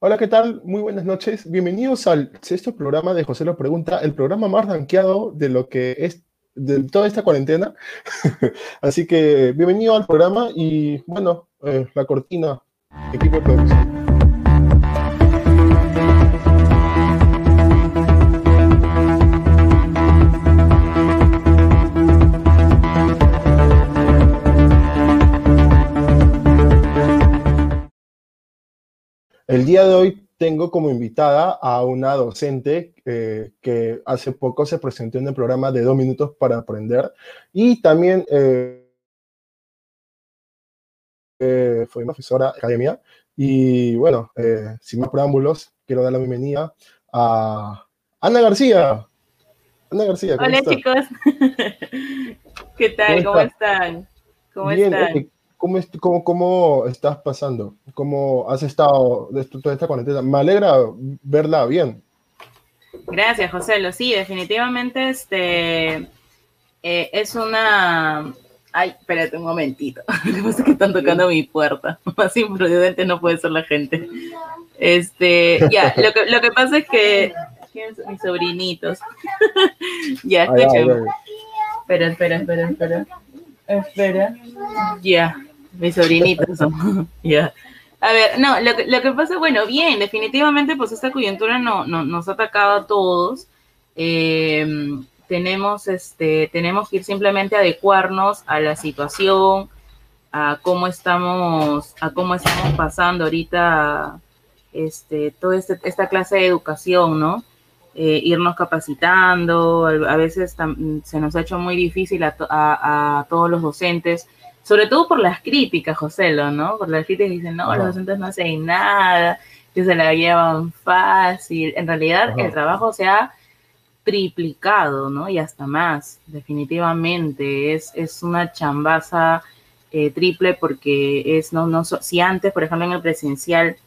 Hola, ¿qué tal? Muy buenas noches. Bienvenidos al sexto programa de José lo Pregunta, el programa más rankeado de lo que es de toda esta cuarentena. Así que bienvenido al programa y bueno, eh, la cortina, equipo de producción. El día de hoy tengo como invitada a una docente eh, que hace poco se presentó en el programa de dos minutos para aprender y también eh, eh, fue profesora de academia. Y bueno, sin más preámbulos, quiero dar la bienvenida a Ana García. Ana García. Hola chicos. ¿Qué tal? ¿Cómo, están? ¿Cómo están? ¿Cómo, cómo, cómo estás pasando? ¿Cómo has estado de toda esta cuarentena? Me alegra verla bien. Gracias, José. Lo sí, definitivamente este eh, es una. Ay, espérate un momentito. Lo que pasa es que están tocando mi puerta. Más imprudente no puede ser la gente. Este, ya, lo que, lo que pasa es que. Mis sobrinitos. ya, escúchame. Espera, espera, espera, espera. Espera. Ya mis sobrinitos ya. A ver, no, lo que, lo que pasa, bueno, bien, definitivamente, pues esta coyuntura no, no nos ha atacado a todos. Em, tenemos, este, tenemos que ir simplemente a adecuarnos a la situación, a cómo estamos, a cómo estamos pasando ahorita, este, toda este, esta clase de educación, ¿no? Eh, irnos capacitando, a veces se nos ha hecho muy difícil a, a todos los docentes sobre todo por las críticas, José, ¿no? Por las críticas que dicen, no, los docentes no hacen nada, que se la llevan fácil. En realidad, el trabajo se ha triplicado, ¿no? Y hasta más, definitivamente. Es, es una chambaza eh, triple porque es, no, no, si antes, por ejemplo, en el presencial,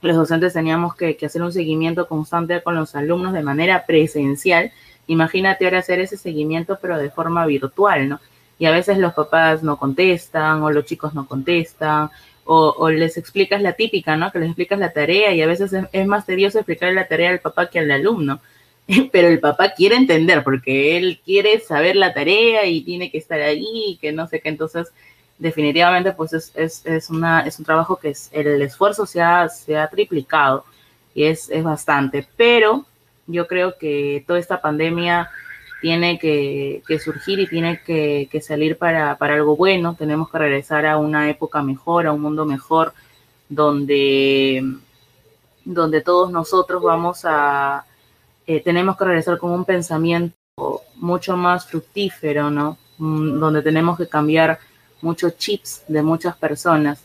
los docentes teníamos que, que hacer un seguimiento constante con los alumnos de manera presencial, imagínate ahora hacer ese seguimiento, pero de forma virtual, ¿no? Y a veces los papás no contestan o los chicos no contestan o, les explicas la típica, ¿no? Que les explicas la tarea y a veces es, más tedioso explicarle la tarea al papá que al alumno. Pero el papá quiere entender porque él quiere saber la tarea y tiene que estar ahí, que no sé qué. Entonces, definitivamente, pues es, es, es, una, es un trabajo que es, el esfuerzo se ha, se ha triplicado y es, es bastante. Pero yo creo que toda esta pandemia tiene que, surgir y tiene que, salir para, algo bueno. Tenemos que regresar a una época mejor, a un mundo mejor, donde, donde todos nosotros vamos a, eh, tenemos que regresar con un pensamiento mucho más fructífero, ¿no? Mm, donde tenemos que cambiar muchos chips de muchas personas.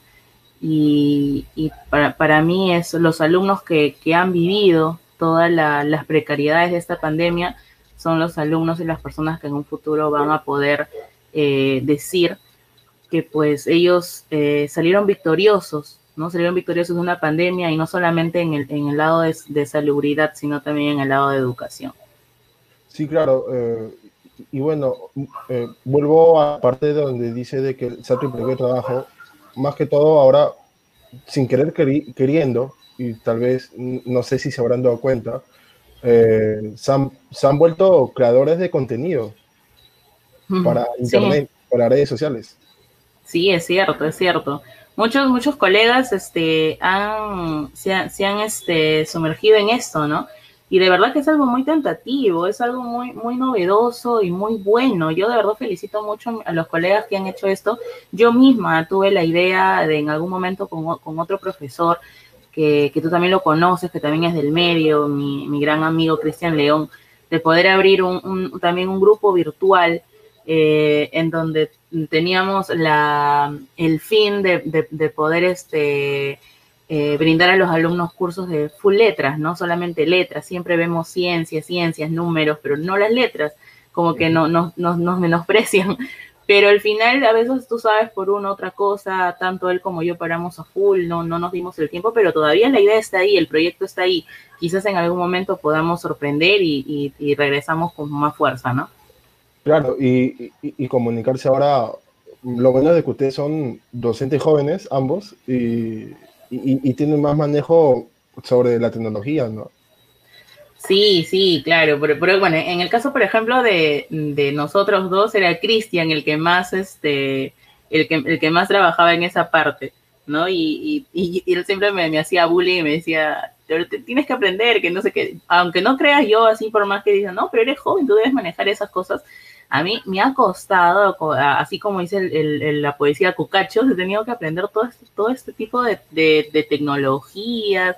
Y, para, mí es los alumnos que, han vivido todas las precariedades de esta pandemia, son los alumnos y las personas que en un futuro van a poder eh, decir que pues ellos eh, salieron victoriosos, ¿no? Salieron victoriosos de una pandemia y no solamente en el, en el lado de, salubridad, sino también en el lado de educación. Sí, claro. Eh, y bueno, vuelvo a parte de donde dice de que se ha trabajo, más que todo ahora, sin querer queriendo, y tal vez no sé si se habrán dado cuenta, eh, se, han, vuelto creadores de contenido para internet, para redes sociales. Sí, es cierto, es cierto. Muchos, muchos colegas este, han, se, han, este, sumergido en esto, ¿no? Y de verdad que es algo muy tentativo, es algo muy, muy novedoso y muy bueno. Yo de verdad felicito mucho a los colegas que han hecho esto. Yo misma tuve la idea de en algún momento con, con otro profesor que, tú también lo conoces, que también es del medio, mi, gran amigo Cristian León, de poder abrir un, también un grupo virtual eh, en donde teníamos la, el fin de, poder este, eh, brindar a los alumnos cursos de full letras, no solamente letras, siempre vemos ciencias, ciencias, números, pero no las letras, como que no, no, nos menosprecian pero al final a veces tú sabes por una otra cosa, tanto él como yo paramos a full, no, no nos dimos el tiempo, pero todavía la idea está ahí, el proyecto está ahí. Quizás en algún momento podamos sorprender y, regresamos con más fuerza, ¿no? Claro, y, comunicarse ahora, lo bueno de que ustedes son docentes jóvenes, ambos, y, tienen más manejo sobre la tecnología, ¿no? Sí, sí, claro, pero, bueno, en el caso, por ejemplo, de, nosotros dos, era Cristian el que más, este, el que, el que más trabajaba en esa parte, ¿no? Y, él siempre me, hacía bullying y me decía, tienes que aprender, que no sé qué, aunque no creas yo así, por más que digan, no, pero eres joven, tú debes manejar esas cosas. A mí me ha costado, así como dice la poesía Cucacho, he tenido que aprender todo este, todo este tipo de, de, de tecnologías,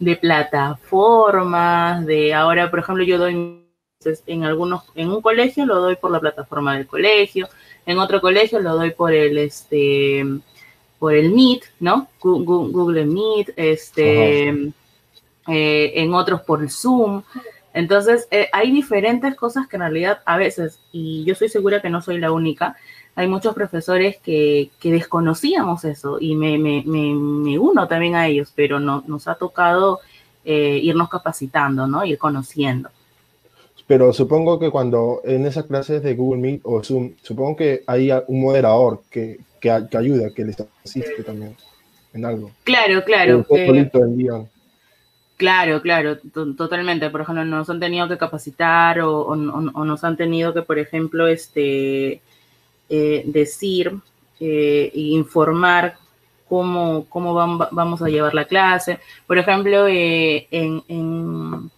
de plataformas, de ahora, por ejemplo, yo doy en algunos, en un colegio lo doy por la plataforma del colegio, en otro colegio lo doy por el, este, por el Meet, ¿no? Google Meet, este, eh, en otros por el Zoom. Entonces, eh, hay diferentes cosas que en realidad a veces, y yo estoy segura que no soy la única, hay muchos profesores que, desconocíamos eso y me, uno también a ellos, pero no, nos ha tocado eh, irnos capacitando, ¿no? Ir conociendo. Pero supongo que cuando en esas clases de Google Meet o Zoom, supongo que hay un moderador que, que, ayuda, que les asiste también en algo. Claro, claro. Claro, claro, totalmente. Por ejemplo, nos han tenido que capacitar o, o, nos han tenido que, por ejemplo, este, eh, decir e informar cómo, cómo vamos a llevar la clase. Por ejemplo, eh, en, en,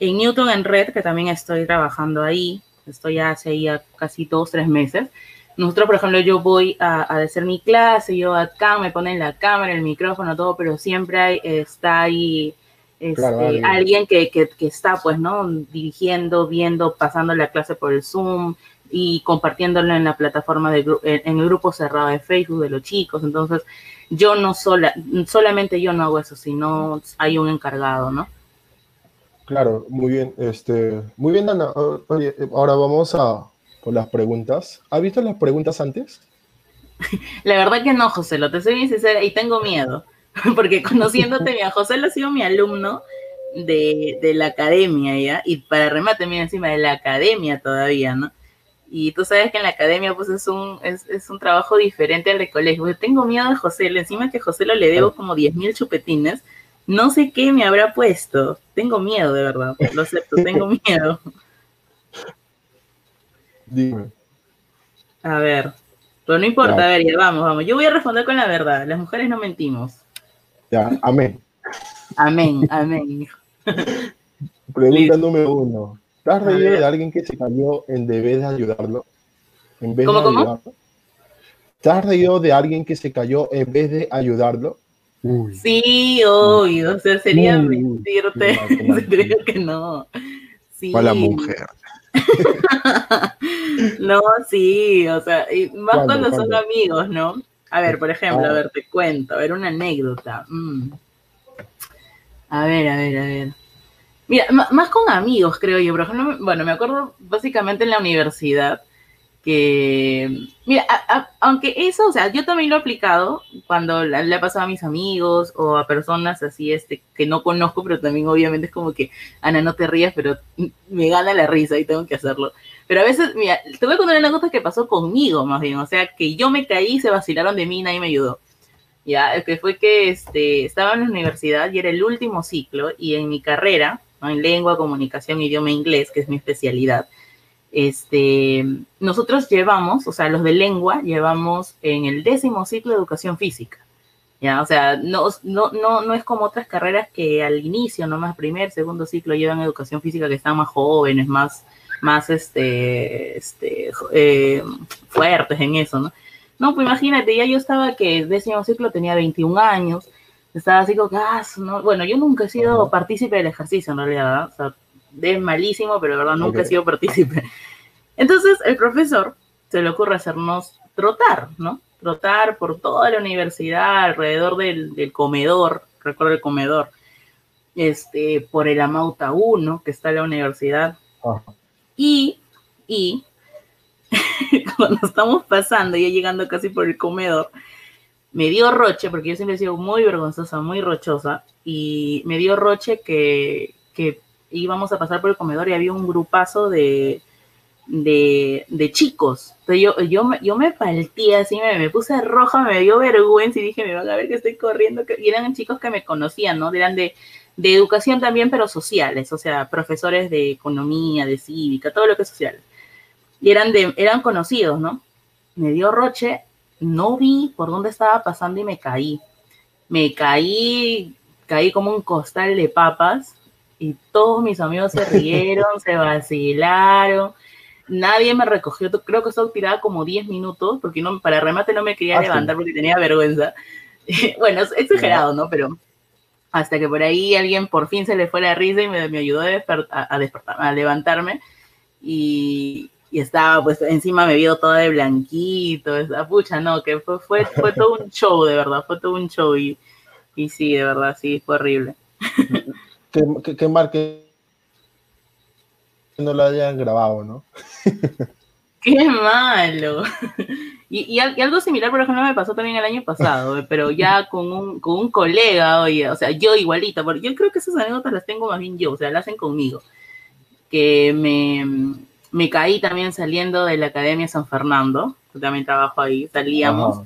Newton en Red, que también estoy trabajando ahí, estoy hace ya casi dos, tres meses. Nosotros, por ejemplo, yo voy a, hacer mi clase, yo acá me ponen la cámara, el micrófono, todo, pero siempre hay, está ahí este, alguien que, que, que, está, pues, ¿no? Dirigiendo, viendo, pasando la clase por el Zoom, y compartiéndolo en la plataforma de en el grupo cerrado de Facebook de los chicos. Entonces, yo no sola, solamente yo no hago eso, sino hay un encargado, ¿no? Claro, muy bien. Este, muy bien, Ana. ahora vamos a por las preguntas. ¿Has visto las preguntas antes? La verdad que no, José, lo te soy bien sincera y tengo miedo, porque conociéndote, mira, José lo ha sido mi alumno de, de la academia, ¿ya? Y para remate, mira, encima de la academia todavía, ¿no? Y tú sabes que en la academia pues es un, es, es un trabajo diferente al de colegio. Yo tengo miedo de José, encima que José lo le debo como 10.000 chupetines. No sé qué me habrá puesto. Tengo miedo, de verdad. Lo acepto, tengo miedo. Dime. A ver. Pero no importa, a ver, ya vamos, vamos. Yo voy a responder con la verdad. Las mujeres no mentimos. Ya, amén. Amén, amén. Pregunta número uno. ¿Te has reído de alguien que se cayó en vez de ayudarlo? En vez ¿Cómo, de cómo? ¿Te has reído de alguien que se cayó en vez de ayudarlo? Sí, obvio. O sea, sería mentirte. Creo que no. Sí. la mujer. no, sí, o sea, y más cuando son amigos, ¿no? A ver, por ejemplo, a ah. ver, te cuento, a ver, una anécdota. Mm. A ver, a ver, a ver. Mira, más con amigos, creo yo. Por ejemplo, bueno, me acuerdo básicamente en la universidad que, mira, aunque eso, o sea, yo también lo he aplicado cuando le ha pasado a mis amigos o a personas así, este, que no conozco, pero también obviamente es como que, Ana, no te rías, pero me gana la risa y tengo que hacerlo. Pero a veces, mira, te voy a contar una cosa que pasó conmigo, más bien, o sea, que yo me caí, se vacilaron de mí nadie me ayudó. Ya, que fue que este, estaba en la universidad y era el último ciclo y en mi carrera, en lengua, comunicación, idioma inglés, que es mi especialidad. Este, nosotros llevamos, o sea, los de lengua, llevamos en el décimo ciclo de educación física. ¿ya? O sea, no, no, no, no es como otras carreras que al inicio, nomás primer, segundo ciclo, llevan educación física que están más jóvenes, más, más este, este, eh, fuertes en eso, ¿no? No, pues imagínate, ya yo estaba que décimo ciclo tenía 21 años, estaba así como ah, no. bueno, yo nunca he sido partícipe del ejercicio en realidad, o sea, es malísimo, pero de verdad nunca he sido partícipe. Entonces el profesor se le ocurre hacernos trotar, ¿no? Trotar por toda la universidad, alrededor del, comedor, recuerdo el comedor, este, por el Amauta 1, que está en la universidad. Y, y, cuando estamos pasando, ya llegando casi por el comedor, me dio roche, porque yo siempre he sido muy vergonzosa, muy rochosa, y me dio roche que, que íbamos a pasar por el comedor y había un grupazo de, de, de chicos. Entonces yo, yo, yo me palteé así, me, me puse roja, me dio vergüenza y dije, me van a ver que estoy corriendo. Y eran chicos que me conocían, ¿no? Eran de, de educación también, pero sociales, o sea, profesores de economía, de cívica, todo lo que es social. Y eran, de, eran conocidos, ¿no? Me dio roche, no vi por dónde estaba pasando y me caí. Me caí, caí como un costal de papas y todos mis amigos se rieron, se vacilaron. Nadie me recogió, creo que estaba tirada como 10 minutos, porque no, para remate no me quería Ah, sí. levantar porque tenía vergüenza. bueno, es exagerado, ¿no? Pero hasta que por ahí alguien por fin se le fue la risa y me, me ayudó a, a, a despertar, a levantarme. Y, y estaba, pues encima me vio toda de blanquito, esa pucha, no, que fue, fue, fue todo un show, de verdad, fue todo un show. Y, y sí, de verdad, sí, fue horrible. Qué, qué, qué mal que no lo hayan grabado, ¿no? ¡Qué malo! Y, y algo similar, por ejemplo, me pasó también el año pasado, eh, pero ya con un, con un colega, oye, o sea, yo igualita, porque yo creo que esas anécdotas las tengo más bien yo, o sea, las hacen conmigo. Que me, me caí también saliendo de la Academia San Fernando, yo también trabajo ahí, salíamos,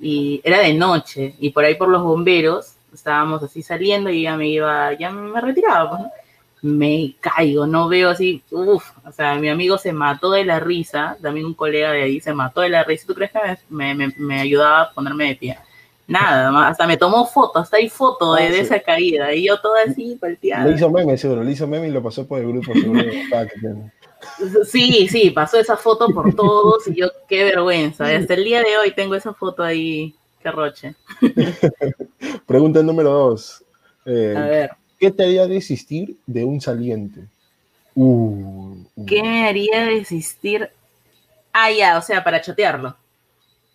y era de noche, y por ahí por los bomberos, estábamos así saliendo y ya me iba, ya me retiraba, pues, ¿no? me caigo, no veo así, uff, o sea, mi amigo se mató de la risa, también un colega de ahí se mató de la risa, ¿tú crees que me, me, me- me ayudaba a ponerme de pie? Nada, hasta me tomó foto, hasta hay foto de, Ah, de sí. esa caída, y yo toda así, palteada. Le hizo meme, seguro, le hizo meme y lo pasó por el grupo, seguro. que. Sí, sí, pasó esa foto por todos y yo qué vergüenza, hasta el día de hoy tengo esa foto ahí, qué roche. Pregunta número dos. Eh, A ver, ¿Qué te haría desistir de un saliente? Uh, uh, ¿qué me haría desistir? Ah, ya, o sea, para chotearlo,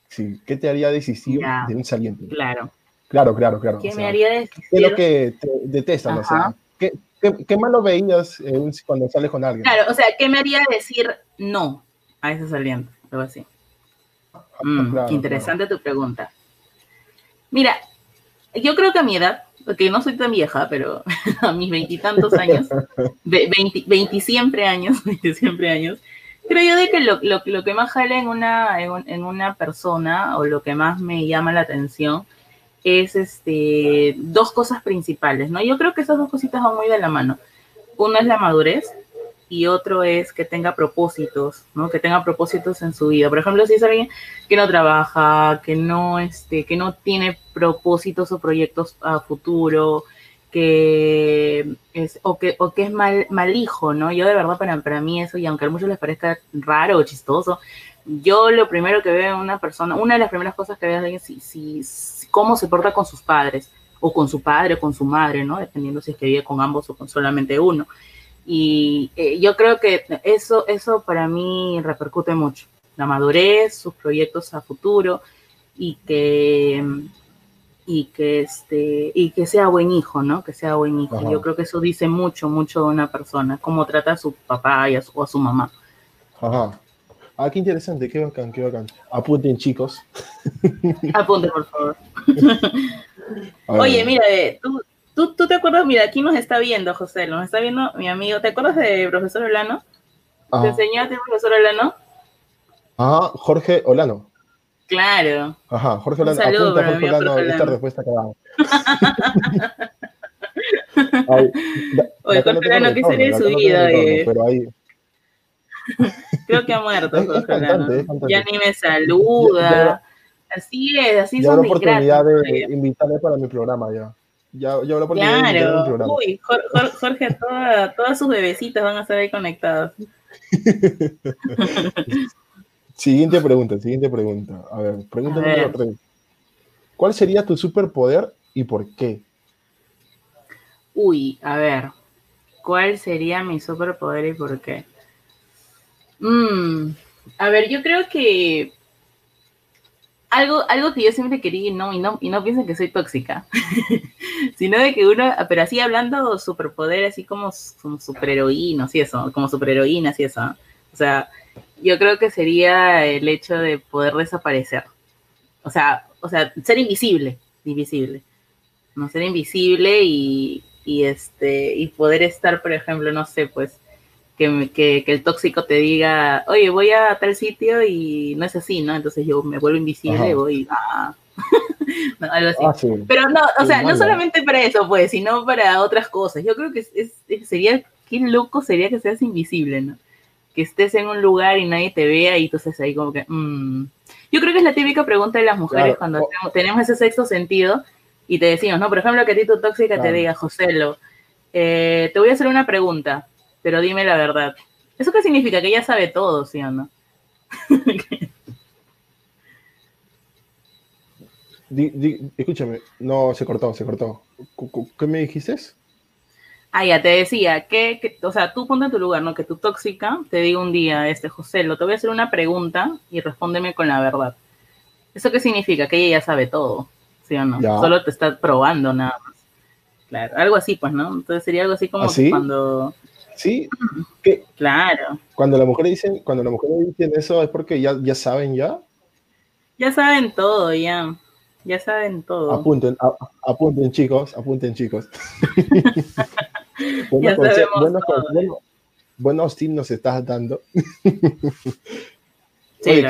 Sí, ¿qué te haría desistir Ya. de un saliente? claro. Claro, claro, claro. ¿Qué o me haría ¿Qué es desistir? lo que te detestan? O sea, Ajá. ¿qué, qué, qué malo veías eh, cuando sales con alguien? Claro, o sea, ¿qué me haría decir no a ese saliente? Algo así. Mm, Claro, interesante tu pregunta. Mira, yo creo que a mi edad, porque no soy tan vieja, pero a mis veintitantos años, ve- veinti, veinti siempre años, siempre años, creo yo de que lo, lo- lo que más jala en una, en, en una persona o lo que más me llama la atención es este, dos cosas principales, ¿no? Yo creo que esas dos cositas van muy de la mano. Una es la madurez y otro es que tenga propósitos, ¿no? Que tenga propósitos en su vida. Por ejemplo, si es alguien que no trabaja, que no, este, que no tiene propósitos o proyectos a futuro, que es, o que, o que es mal, mal hijo, ¿no? Yo de verdad para, para mí eso, y aunque a muchos les parezca raro o chistoso, yo lo primero que veo en una persona, una de las primeras cosas que veo es si, si- cómo se porta con sus padres, o con su padre o con su madre, ¿no? Dependiendo si es que vive con ambos o con solamente uno. Y eh, yo creo que eso, eso para mí repercute mucho. La madurez, sus proyectos a futuro y que, y que, este, y que sea buen hijo, ¿no? Que sea buen hijo. Ajá. Yo creo que eso dice mucho, mucho de una persona, cómo trata a su papá y a su, o a su mamá. Ajá. Ah, qué interesante, qué bacán, qué bacán. Apunten, chicos. Apunte, por favor. Oye, mira, eh, tú, tú, tú te acuerdas, mira, aquí nos está viendo, José, nos está viendo mi amigo. ¿Te acuerdas de profesor Olano? ¿Te Ajá. enseñó a ti, profesor Olano? Ajá, Jorge Olano. Claro. Ajá, Jorge Olano. saludo Apunta, Jorge Jorge esta respuesta damos. Ay, da- Oye, no Jorge Olano, ¿qué sería su no vida, retorno, eh? Pero ahí, Creo que ha muerto, Es- Jorge cantante. Ya ni me saluda. Así es, así ya son de oportunidad ingratos, de oye. invitarle para mi programa ya. Ya, ya habrá oportunidad de invitarle a mi Claro. programa. Uy, Jor- Jor- Jorge, toda- todas sus bebecitas van a estar ahí conectadas. Siguiente pregunta, siguiente pregunta. A ver, pregunta A número ver. 3. ¿Cuál sería tu superpoder y por qué? Uy, a ver, ¿cuál sería mi superpoder y por qué? Mm, a ver, yo creo que algo, algo que yo siempre quería y no, y no, y no piensen que soy tóxica, sino de que uno, pero así hablando superpoder, así como, como superheroínas y eso, como superheroínas y eso. O sea, yo creo que sería el hecho de poder desaparecer. O sea, o sea, ser invisible, invisible. No ser invisible y, y este, y poder estar, por ejemplo, no sé, pues, que, que, el tóxico te diga, oye, voy a tal sitio y no es así, ¿no? Entonces yo me vuelvo invisible y voy a... no, algo así. Ah, Pero no, o sea, no solamente para eso, pues, sino para otras cosas. Yo creo que es, sería, qué loco sería que seas invisible, ¿no? Que estés en un lugar y nadie te vea y entonces ahí como que... Mm. Yo creo que es la típica pregunta de las mujeres cuando tenemos ese sexto sentido y te decimos, ¿no? Por ejemplo, que a ti tu tóxica te diga, Joselo, eh, te voy a hacer una pregunta, pero dime la verdad. ¿Eso qué significa? Que ella sabe todo, ¿sí o no? escúchame, no, se cortó, se cortó. ¿Qué me dijiste? Ah, ya te decía, que, o sea, tú ponte en tu lugar, ¿no? Que tu tóxica te diga un día, este José, lo te voy a hacer una pregunta y respóndeme con la verdad. ¿Eso qué significa? Que ella ya sabe todo, ¿sí o no? Solo te está probando nada más. Claro, algo así, pues, ¿no? Entonces sería algo así como ¿Ah, cuando. Sí, claro. Cuando la mujer dicen, cuando la mujer dicen eso es porque ya, ya saben ya. Ya saben todo, ya. Ya saben todo. Apunten, apunten chicos, apunten chicos. buenos, buenos, buenos, buenos, tips nos estás dando. sí,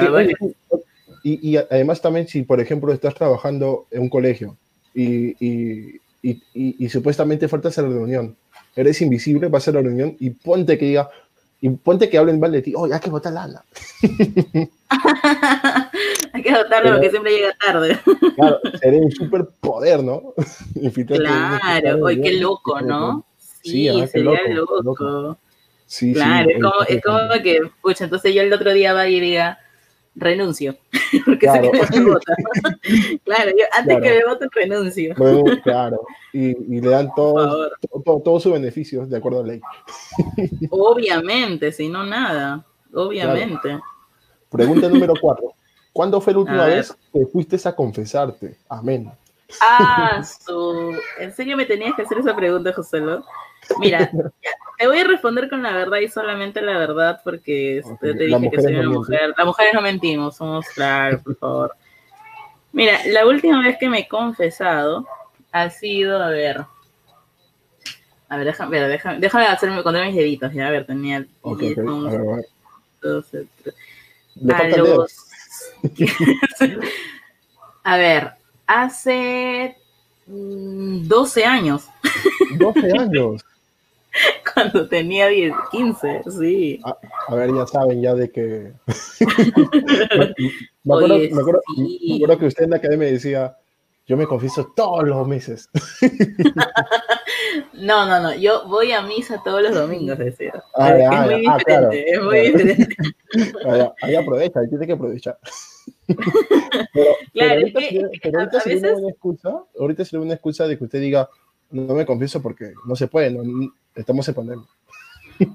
y, y, además también si, por ejemplo, estás trabajando en un colegio y, y, y supuestamente faltas a la reunión, eres invisible, vas a la reunión y ponte que diga, y ponte que hablen mal de ti, oh, hay que votar Lana. hay que votarlo porque siempre llega tarde. claro, sería un superpoder, ¿no? claro, oye, qué loco, ¿no? Sí, sería loco. Sí, claro, es, como, es como que, pucha, entonces yo el otro día va y diga, renuncio, porque claro. sé que me vota. claro, yo antes que me voten renuncio. claro, y, y le dan todos todo, sus beneficios de acuerdo a la ley. Obviamente, si no nada, obviamente. Pregunta número cuatro. ¿Cuándo fue la última vez que fuiste a confesarte? Amén. Ah, su... ¿En serio me tenías que hacer esa pregunta, José? Mira, te voy a responder con la verdad y solamente la verdad porque te dije que soy una mujer. Las mujeres no mentimos, somos claros, por favor. Mira, la última vez que me he confesado ha sido, a ver. A ver, déjame, déjame, déjame hacerme contar mis deditos, ya, a ver, tenía. Okay, okay. a, ver, a, ver. 12, a los. a ver, hace 12 mm, años. 12 años. Cuando tenía 10, 15, sí. A, ver, ya saben ya de que... me, acuerdo, me, acuerdo, me, acuerdo, que usted en la academia decía, yo me confieso todos los meses. no, no, no, yo voy a misa todos los domingos, decía. Ah, es, muy diferente, claro. es muy diferente, Ahí aprovecha, ahí tiene que aprovechar. Pero, claro, ahorita, es que, pero ahorita se veces... una excusa, ahorita se una excusa de que usted diga, no me confieso porque no se puede, no, estamos en pandemia.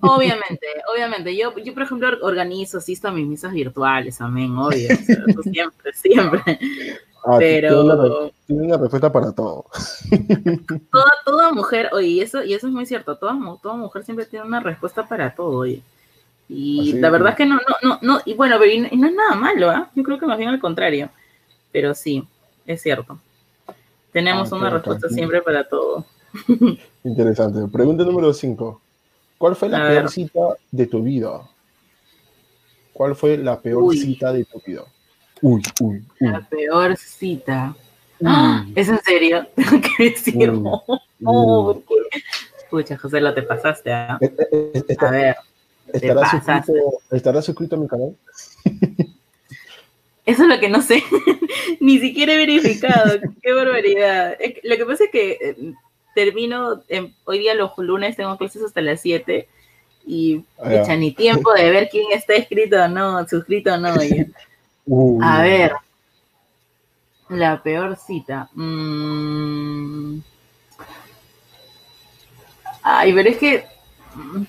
Obviamente, obviamente. Yo, yo, por ejemplo, organizo, asisto a mis misas virtuales, amén, obvio. siempre, siempre. Ah, Pero. Tiene una, respuesta para todo. Toda, toda mujer, oye, y eso, y eso es muy cierto, toda, toda mujer siempre tiene una respuesta para todo, oye. Y la verdad es que no, no, no, no, y bueno, pero no es nada malo, ¿ah? Yo creo que más bien al contrario. Pero sí, es cierto. Tenemos ah, una respuesta siempre para todo. Interesante. Pregunta número 5. ¿Cuál fue la peor cita de tu vida? ¿Cuál fue la peor cita de tu vida? Uy, uy, La peor cita. ¡Ah! ¿Es en serio? Tengo que decirlo. Oh, Escucha, José, lo te pasaste. ¿ah? Eh, eh, eh, a ver. ¿Estarás suscrito, ¿Estará suscrito a mi canal? Eso es lo que no sé. Ni siquiera he verificado. Qué barbaridad. Lo que pasa es que eh, termino, hoy día los lunes tengo clases hasta las 7 y ah, ni tiempo de ver quién está escrito o no, suscrito o no. A ver. La peor cita. Mm. Ay, pero es que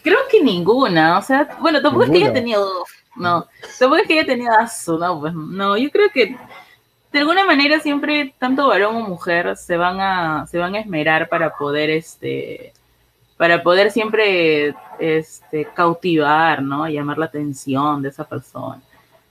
Creo que ninguna, o sea, bueno, tampoco es que haya tenido, no, tampoco es que haya tenido aso, no, pues no, yo creo que de alguna manera siempre tanto varón o mujer se van a, se van a esmerar para poder, este, para poder siempre, este, cautivar, ¿no? Llamar la atención de esa persona.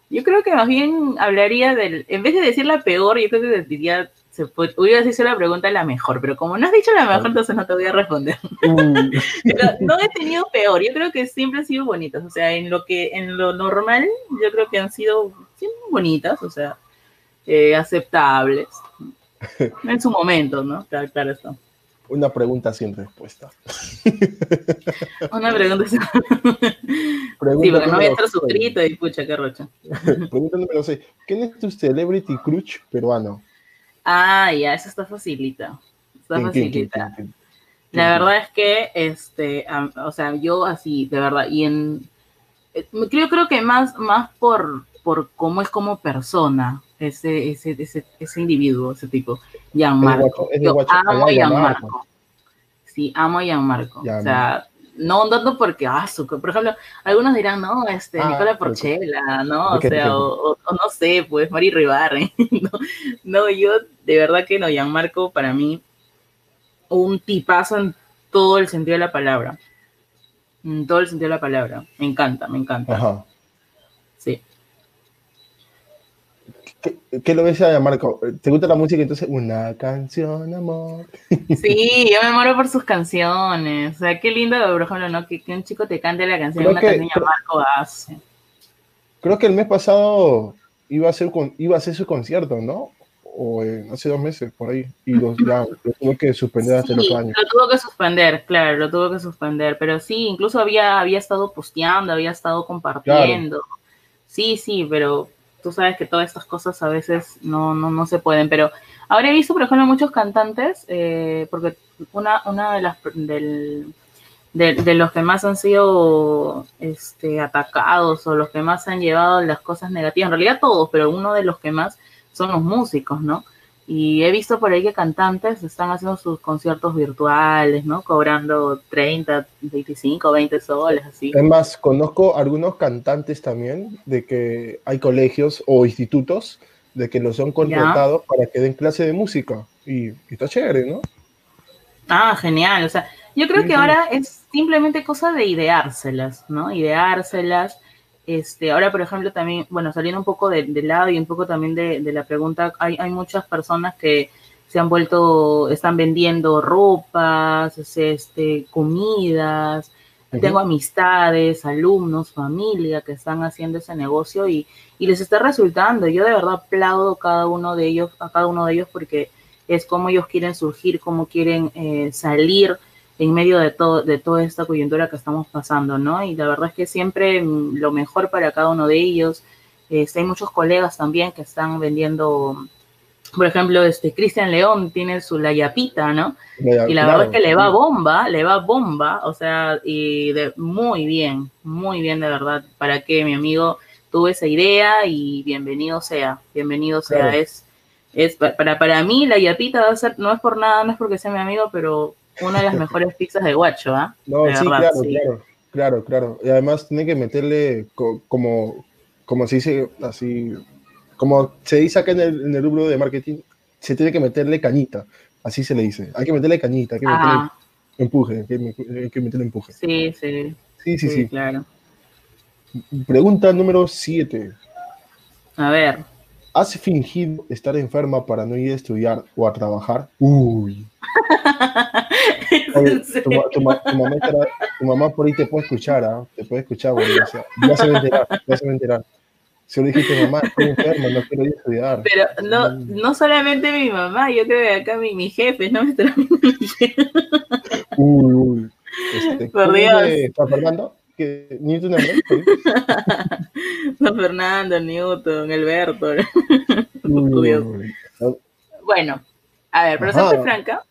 Yo creo que más bien hablaría del, en vez de decir la peor, yo creo que diría se puede, hubiera la pregunta la mejor, pero como no has dicho la mejor, entonces no te voy a responder. no he tenido peor, yo creo que siempre han sido bonitas, o sea, en lo que, en lo normal, yo creo que han sido siempre bonitas, o sea, eh, aceptables. En su momento, ¿no? Claro, claro está. Una pregunta sin respuesta. Una pregunta sin respuesta. sí, porque no voy a estar suscrito y pucha, qué rocha. pregunta número 6. ¿Quién es tu celebrity crush peruano? Ah, ya, eso está facilita. Está facilita. La verdad es que, este, o sea, yo así, de verdad, y en, eh, yo creo que más, más por, por cómo es como persona, ese, ese, ese, ese individuo, ese tipo, Gianmarco. Yo amo a Gianmarco. Sí, amo a Gianmarco. o sea, no tanto porque, ah, por ejemplo, algunos dirán, no, este, ah, Nicola Porchela, ¿no? O sea, o, no sé, pues Mari Ribarre. no, no, yo de verdad que no, Gianmarco para mí, un tipazo en todo el sentido de la palabra. En todo el sentido de la palabra. Me encanta, me encanta. Ajá. Sí. ¿Qué, lo ves a Marco? ¿Te gusta la música? Entonces, una canción, amor. Sí, yo me muero por sus canciones. O sea, qué lindo, por ejemplo, ¿no? Que, un chico te cante la canción, una canción Marco hace. Creo que el mes pasado iba a ser, iba a hacer su concierto, ¿no? O hace dos meses, por ahí. Y lo tuvo que suspender hasta los años. Lo tuvo que suspender, claro, lo tuvo que suspender. Pero sí, incluso había, había estado posteando, había estado compartiendo. Sí, sí, pero tú sabes que todas estas cosas a veces no, no, no se pueden, pero ahora visto, por ejemplo, muchos cantantes, eh, porque una, una de las del, de, los que más han sido este, atacados o los que más han llevado las cosas negativas, en realidad todos, pero uno de los que más son los músicos, ¿no? Y he visto por ahí que cantantes están haciendo sus conciertos virtuales, ¿no? Cobrando 30, 25, 20 soles, así. Es más, conozco algunos cantantes también de que hay colegios o institutos de que los son contratados para que den clase de música. Y, está chévere, ¿no? Ah, genial. O sea, yo creo que ahora es simplemente cosa de ideárselas, ¿no? Ideárselas este, ahora, por ejemplo, también, bueno, saliendo un poco del lado y un poco también de, la pregunta, hay, hay, muchas personas que se han vuelto, están vendiendo ropas, este, comidas. Tengo amistades, alumnos, familia que están haciendo ese negocio y, y, les está resultando. Yo de verdad aplaudo cada uno de ellos, a cada uno de ellos porque es como ellos quieren surgir, cómo quieren eh, salir en medio de, todo, de toda esta coyuntura que estamos pasando, ¿no? Y la verdad es que siempre mm, lo mejor para cada uno de ellos. Este, hay muchos colegas también que están vendiendo, por ejemplo, este Cristian León tiene su La Yapita, ¿no? y la verdad es que le va bomba, le va bomba, o sea, y de, muy bien, muy bien de verdad. Para que mi amigo tuvo esa idea y bienvenido sea, bienvenido sea. Es, es para, para mí la Yapita va a ser, no es por nada, no es porque sea mi amigo, pero una de las mejores pizzas de guacho, ¿ah? No, sí, claro, claro, claro, claro. Y además tiene que meterle como, como se dice así, como se dice acá en el, en el rubro de marketing, se tiene que meterle cañita, así se le dice. Hay que meterle cañita, hay que meterle ah. empuje, hay que, meterle empuje. Sí, sí. Sí, sí, sí. Claro. Pregunta número 7. A ver. ¿Has fingido estar enferma para no ir a estudiar o a trabajar? Uy. tu, mamá por ahí te puede escuchar, ¿ah? te puede escuchar, güey. ya se va a enterar, ya se va a enterar. Si le dijiste, mamá, estoy enferma, no quiero ir a estudiar. Pero no, no solamente mi mamá, yo creo que acá mi, mi jefe, no me. Uy, uy. Este, por Dios. ¿Está Fernando? ¿Que Newton San Fernando, Newton, Alberto. Bueno, a ver, pero soy franca,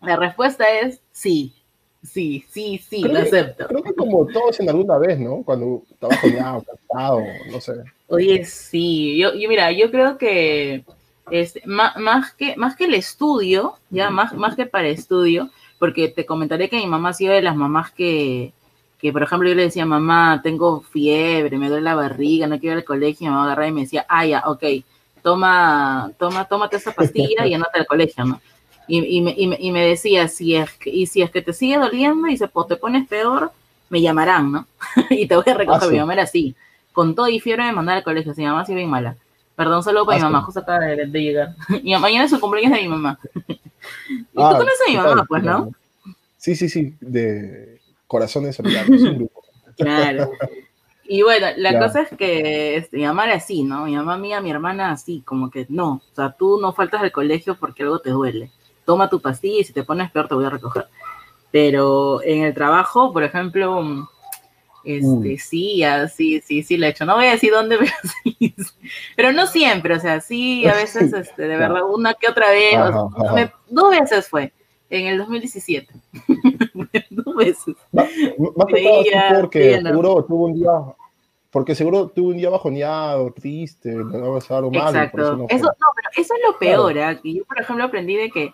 la respuesta es sí. Sí, sí, sí, lo acepto. Creo que como todos en alguna vez, ¿no? Cuando estaba o cansado, no sé. Oye, sí. Yo, yo mira, yo creo que este, más, más, que más que el estudio, ya más, más que para estudio, porque te comentaré que mi mamá ha sido de las mamás que, que, por ejemplo, yo le decía, mamá, tengo fiebre, me duele la barriga, no quiero ir al colegio, y mi mamá agarraba y me decía, ah, ya, ok, toma, toma, tómate esa pastilla y andate al colegio, ¿no? Y, me, y, me, decía, si es que, y si es que te sigue doliendo y se, pues, te pones peor, me llamarán, ¿no? y te voy a recoger. Ah, mi mamá era así. Con todo y fiebre me mandaba al colegio, si mi mamá sí bien mala. Perdón, solo para mi mamá, justo acaba de, llegar. Y mañana es su cumpleaños de mi mamá. y tú ah, conoces a mi mamá, pues, ¿no? Sí, sí, sí, de Corazones Solidarios, un grupo. Claro. Y bueno, la cosa es que este, mi mamá era así, ¿no? Mi mamá mía, mi hermana así, como que no, o sea, tú no faltas al colegio porque algo te duele. Toma tu pastilla y si te pones peor te voy a recoger. Pero en el trabajo, por ejemplo, este, sí, sí, sí, sí, lo he hecho. No voy a decir dónde, pero sí. Pero no siempre, o sea, sí, a veces, este, de verdad, una que otra vez, dos veces fue, en el 2017. Veces. Más, que todo porque seguro tuvo un día, porque seguro tuvo un día bajoneado, triste, no algo. Exacto. Eso, no, pero eso es lo peor, ¿eh? yo, por ejemplo, aprendí de que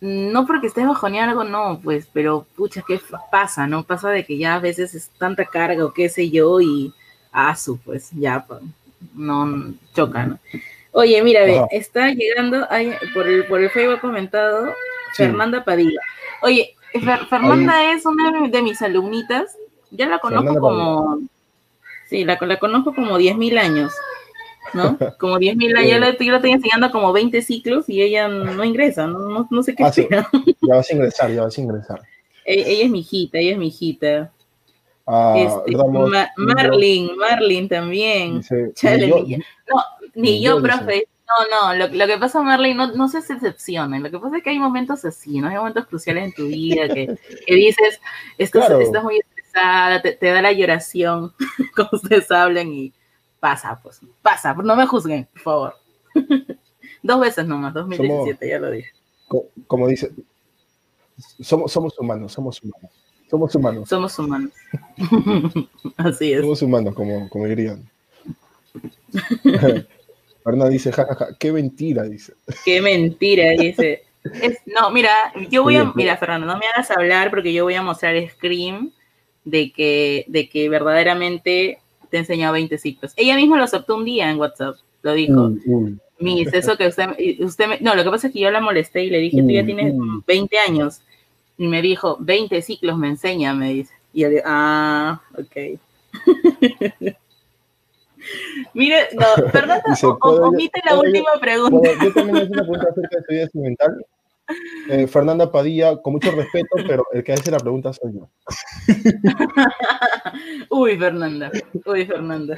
no porque estés bajoneando algo, no, pues, pero pucha, ¿qué pasa? ¿No? Pasa de que ya a veces es tanta carga o qué sé yo y asu, pues ya pues, no choca, ¿no? Oye, mira, ve, está llegando por, el, por el Facebook comentado Fernanda Padilla. Oye, Fernanda es una de mis alumnitas, ya la conozco como, sí, la, la conozco como 10.000 años. ¿no? Como 10 mil años, yo la, estoy enseñando como 20 ciclos y ella no ingresa, no, no, sé qué ah, Ya vas a ingresar, ya vas a ingresar. E, ella, es mi hijita, ella es mi hijita. Ah, este, Marlin, Marlin también. ni yo, no, ni yo, profe. No, no, lo, lo, que pasa, Marlin, no, no se decepcionen. Lo que pasa es que hay momentos así, ¿no? Hay momentos cruciales en tu vida que, que dices, estás, estás muy estresada, te, te, da la lloración, como ustedes hablan, y, pasa, pues, pasa, no me juzguen, por favor. Dos veces nomás, 2017, ya lo dije. Como, dice, somos, somos humanos, somos humanos. Somos humanos. Somos humanos. Así es. Somos humanos, como, como dirían. Fernanda dice, jajaja, qué mentira, dice. Qué mentira, dice. no, mira, yo voy a, mira, Fernando, no me hagas hablar porque yo voy a mostrar Scream de que, de que verdaderamente te enseñó 20 ciclos. Ella misma lo aceptó un día en WhatsApp, lo dijo. Miss, eso que usted, usted no, lo que pasa es que yo la molesté y le dije, tú ya tienes 20 años. Y me dijo, 20 ciclos me enseña, me dice. Y yo digo, ah, ok. Mire, no, perdón, omite la última pregunta. Yo también hice una pregunta acerca de su vida mental. Eh, Fernanda Padilla, con mucho respeto, pero el que hace la pregunta soy yo. Uy, Fernanda. Uy, Fernanda.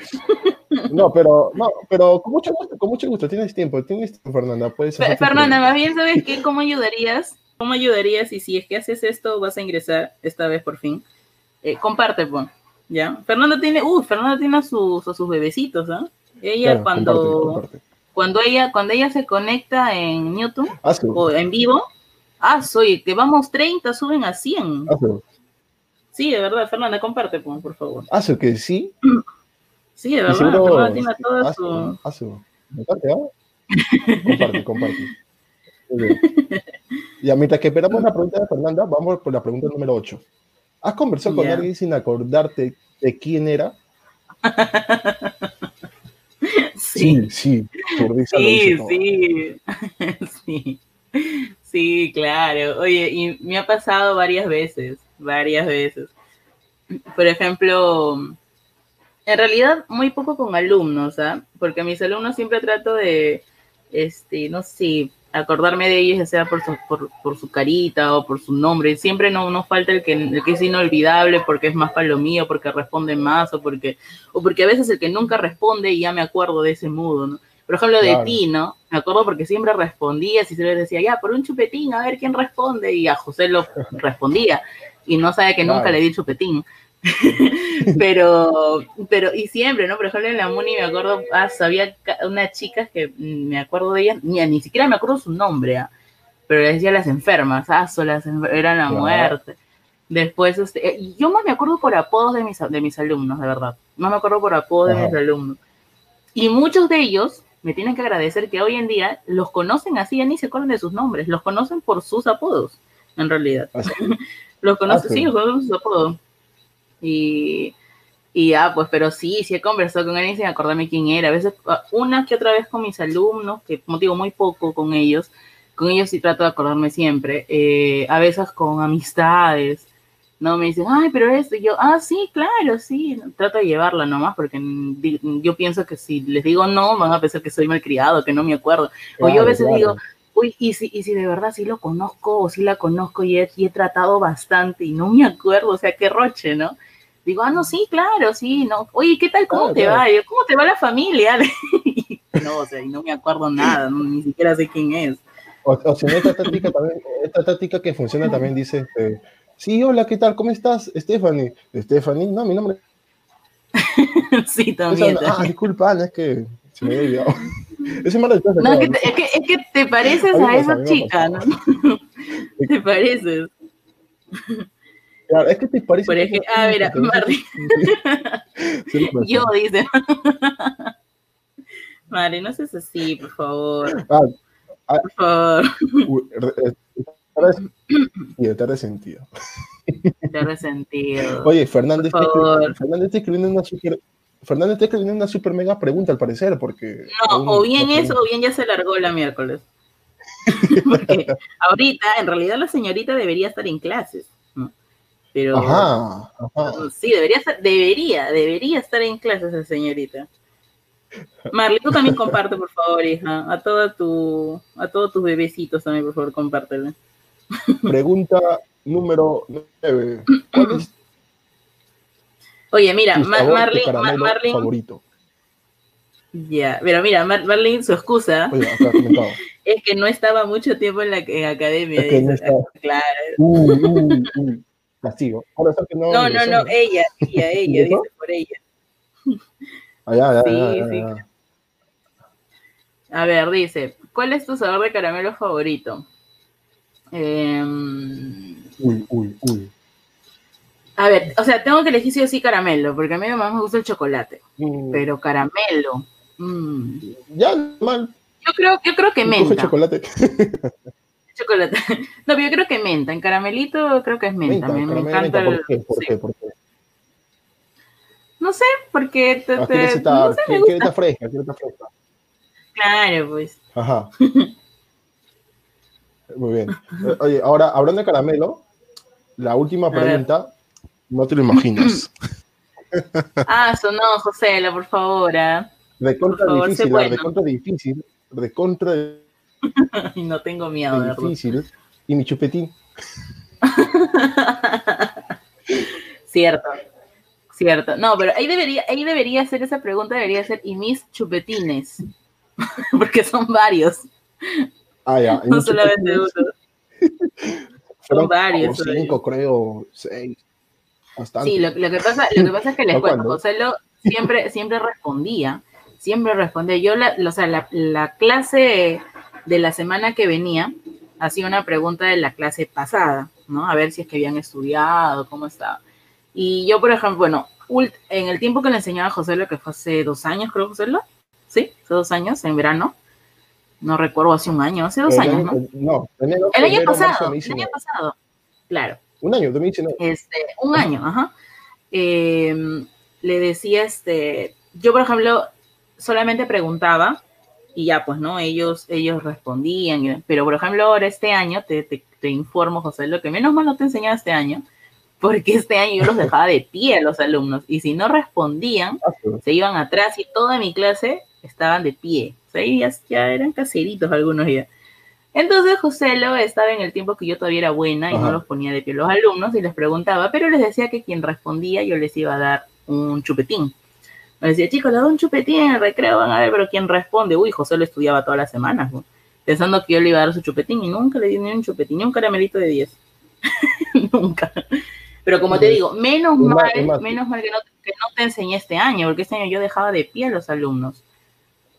No, pero, no, pero con mucho gusto, con mucho gusto. Tienes tiempo, tienes tiempo, Fernanda. Puedes Fernanda, más bien, ¿sabes qué? ¿Cómo ayudarías? ¿Cómo ayudarías? Y si es que haces esto, vas a ingresar esta vez por fin. Eh, comparte, pues. ¿Ya? Fernanda tiene, uh, Fernanda tiene a sus, sus bebecitos, ¿ah? Ella cuando cuando ella, cuando ella se conecta en YouTube ah, o en vivo, ah, soy, que vamos 30, suben a 100. Ah, sí. de verdad, Fernanda, comparte, por favor. Ah, que sí. Sí, de verdad, Fernanda tiene toda ah, su... Ah, su... Comparte, comparte. Y a mientras que esperamos la pregunta de Fernanda, vamos por la pregunta número 8. ¿Has conversado con alguien sin acordarte de quién era? Sí, sí, sí, sí, sí, sí, claro. Oye, y me ha pasado varias veces, varias veces. Por ejemplo, en realidad muy poco con alumnos, ¿ah? Porque a mis alumnos siempre trato de, este, no sé, acordarme de ellos, ya sea por su, por, su carita o por su nombre. Siempre no nos falta el que, el que es inolvidable porque es más para lo mío, porque responde más o porque, o porque a veces el que nunca responde y ya me acuerdo de ese modo, ¿no? Por ejemplo, de ti, ¿no? Me acuerdo porque siempre respondía, si se le decía, ya, por un chupetín, a ver quién responde, y a José lo respondía, y no sabe que nunca le di chupetín. pero, pero, y siempre, ¿no? Por ejemplo, en la Muni me acuerdo, ah, había unas chicas que me acuerdo de ellas, ni, ni siquiera me acuerdo su nombre, ¿ah? pero les decía las enfermas, ah, solas eran la muerte. Después, este, eh, yo más me acuerdo por apodos de mis, de mis alumnos, de verdad. Más me acuerdo por apodos de mis alumnos. Y muchos de ellos me tienen que agradecer que hoy en día los conocen así, ya ni se acuerdan de sus nombres, los conocen por sus apodos, en realidad. ¿Ah, los conocen, sí, los conocen por sus apodos. Y, y ya, pues, pero sí, sí he conversado con alguien sin acordarme quién era. A veces, ah, una que otra vez con mis alumnos, que como digo, muy poco con ellos, con ellos sí trato de acordarme siempre. Eh, a veces con amistades. no me dicen, ay, pero esto, y yo, ah, sí, claro, sí, trato de llevarla nomás, porque yo pienso que si les digo no, van a pensar que soy malcriado, que no me acuerdo. o yo a veces digo, uy, y si, y si de verdad sí lo conozco o sí la conozco y he, y he tratado bastante y no me acuerdo, o sea, qué roche, ¿no? Digo, ah, no, sí, claro, sí, no. Oye, ¿qué tal? ¿Cómo te va? ¿Cómo te va la familia? no, o sea, y no me acuerdo nada, ni siquiera sé quién es. O, o si no, esta táctica también, esta táctica que funciona también dice, este, Sí, hola, ¿qué tal? ¿Cómo estás? Stephanie. Stephanie, no, mi nombre. sí, también. ah, disculpa, es que se me había olvidado. No, es que, te, es, que, es que te pareces a, a esa chica, ¿no? te pareces. Claro, es que te pareces. Por ejemplo, ah, mira, Marley. Yo, dice. Mari, no seas así, por favor. Ah, ah, por favor. Y está resentido. Está resentido. Oye, Fernández está, Fernández está escribiendo una super, Fernández está escribiendo una super mega pregunta al parecer, porque. No, o bien eso, o bien ya se largó la miércoles. porque ahorita, en realidad, la señorita debería estar en clases. Pero. Ajá, ajá. Sí, debería, debería, debería estar en clases esa señorita. Marley, tú también comparte, por favor, hija. A, toda tu, a todos tus bebecitos también, por favor, compártelo. Pregunta número 9. ¿Cuál es Oye, mira, Marlene, favorito? Ya, pero mira, Mar Marlene, su excusa es que no estaba mucho tiempo en la academia. Claro. Uh, uh, uh. Castigo. no, no, no, no, ella, ella, ella, dice por ella. Allá, allá, sí, sí. A ver, dice, ¿cuál es tu sabor de caramelo favorito? Eh, uy, uy, uy. A ver, o sea, tengo que elegir sí o sí caramelo, porque a mí más me gusta el chocolate. Mm. Pero caramelo. Mm. Ya, mal. Yo creo, yo creo que menta. chocolate. chocolate. No, pero yo creo que menta. En caramelito creo que es menta. me, encanta ¿Por qué? ¿Por, qué? ¿Por qué? No sé, porque te, ah, te, no sé, me gusta. fresca, está fresca. Claro, pues. Ajá. Muy bien. Oye, ahora, hablando de caramelo, la última pregunta, no te lo imaginas. Ah, sonó, José, por favor. ¿eh? De contra difícil, de contra difícil, de contra no tengo miedo. De difícil. Y mi chupetín. Cierto. Cierto. No, pero ahí debería, ahí debería ser esa pregunta, debería ser, ¿y mis chupetines? Porque son varios. Ah, ya. No solamente uno. Son varios. Cinco, creo, seis. Bastante. Sí, lo, que pasa, lo que pasa es que les cuento, José lo siempre, siempre respondía, siempre respondía. Yo, la, o sea, la, la, clase de la semana que venía hacía una pregunta de la clase pasada, ¿no? A ver si es que habían estudiado, cómo estaba. Y yo, por ejemplo, bueno, en el tiempo que le enseñaba a José lo que fue hace dos años, creo, José lo, sí, hace dos años, en verano, no recuerdo, hace un año, hace dos años, ¿no? No, el año pasado, el año pasado, claro. Un año, 2019. Este, un año, ajá. Em, le decía, este, yo por ejemplo, solamente preguntaba y ya, pues, ¿no? Ellos, ellos respondían, pero por ejemplo, ahora este año, te, te, te informo, José, lo que menos mal no te enseñaba este año, porque este año yo los dejaba de pie a los alumnos, y si no respondían, ah, se iban atrás y toda mi clase estaban de pie. O sea, ya, eran caseritos algunos ya. Entonces José lo estaba en el tiempo que yo todavía era buena y no los ponía de pie los alumnos y les preguntaba, pero les decía que quien respondía yo les iba a dar un chupetín. Me decía, chicos, les doy un chupetín en el recreo, van a ver, pero quien responde, uy, José lo estudiaba todas las semanas, pensando que yo le iba a dar su chupetín y nunca le di ni un chupetín, ni un caramelito de 10. nunca. Pero como te digo, menos mal, menos mal que no, que no te enseñé este año, porque este año yo dejaba de pie a los alumnos.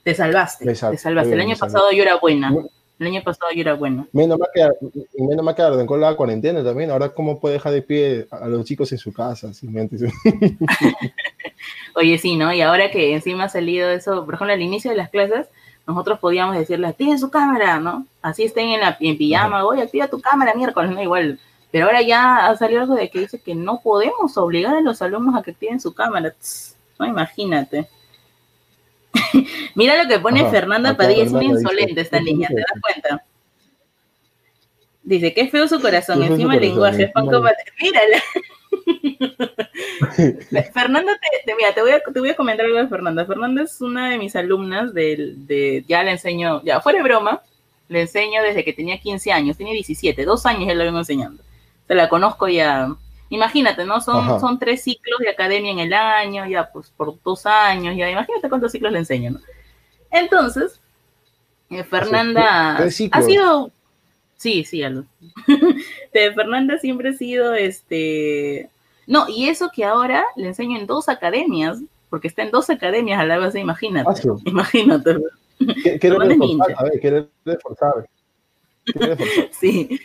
Te salvaste, te salvaste. El año pasado yo era buena. El año pasado yo era buena. Menos mal que, menos mal que con la cuarentena también. Ahora, ¿cómo puede dejar de pie a los chicos en su casa? Oye, sí, ¿no? Y ahora que encima ha salido eso, por ejemplo, al inicio de las clases, nosotros podíamos decirle, activen su cámara, ¿no? Así estén en, la, en pijama, oye, activa tu cámara miércoles, no igual. Pero ahora ya ha salido algo de que dice que no podemos obligar a los alumnos a que activen su cámara. no, imagínate. Mira lo que pone Fernanda Padilla, es muy insolente esta niña, ¿te das cuenta? Dice, qué feo su corazón, encima el lenguaje. Mírala. Fernanda, te, mira, te voy, a, te voy a comentar algo de Fernanda. Fernanda es una de mis alumnas de, ya le enseño, ya fuera de broma, le enseño desde que tenía 15 años, tiene 17, dos años ya la vengo enseñando. Se la conozco ya, imagínate, ¿no? Son, son tres ciclos de academia en el año, ya pues por dos años, ya imagínate cuántos ciclos le enseño, ¿no? Entonces, eh, Fernanda ha sido Sí, sí, algo. Fernanda siempre ha sido este. No, y eso que ahora le enseño en dos academias, porque está en dos academias a la vez, imagínate. Ah, imagínate. Reforzar, a ver, quiere reforzar. sí,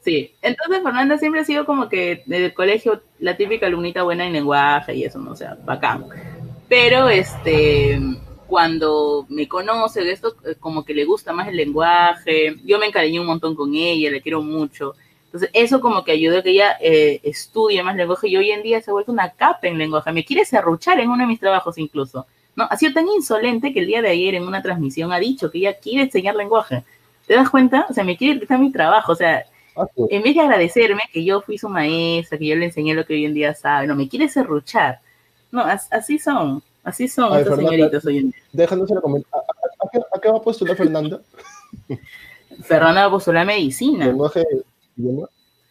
sí. Entonces Fernanda siempre ha sido como que desde el colegio la típica alumnita buena en lenguaje y eso, ¿no? O sea, bacán. Pero este cuando me conoce, de esto eh, como que le gusta más el lenguaje, yo me encariñé un montón con ella, le quiero mucho. Entonces, eso como que ayudó a que ella eh, estudie más lenguaje y hoy en día se ha vuelto una capa en lenguaje. Me quiere serruchar en uno de mis trabajos incluso. ¿no? Ha sido tan insolente que el día de ayer en una transmisión ha dicho que ella quiere enseñar lenguaje. ¿Te das cuenta? O sea, me quiere quitar mi trabajo. O sea, ah, en vez de agradecerme que yo fui su maestra, que yo le enseñé lo que hoy en día sabe, no, me quiere serruchar. No, así son. Así son estas señoritas hoy en día. Déjanos comentar. ¿A, qué va a postular Fernanda? Fernanda va a postular medicina. Lenguaje,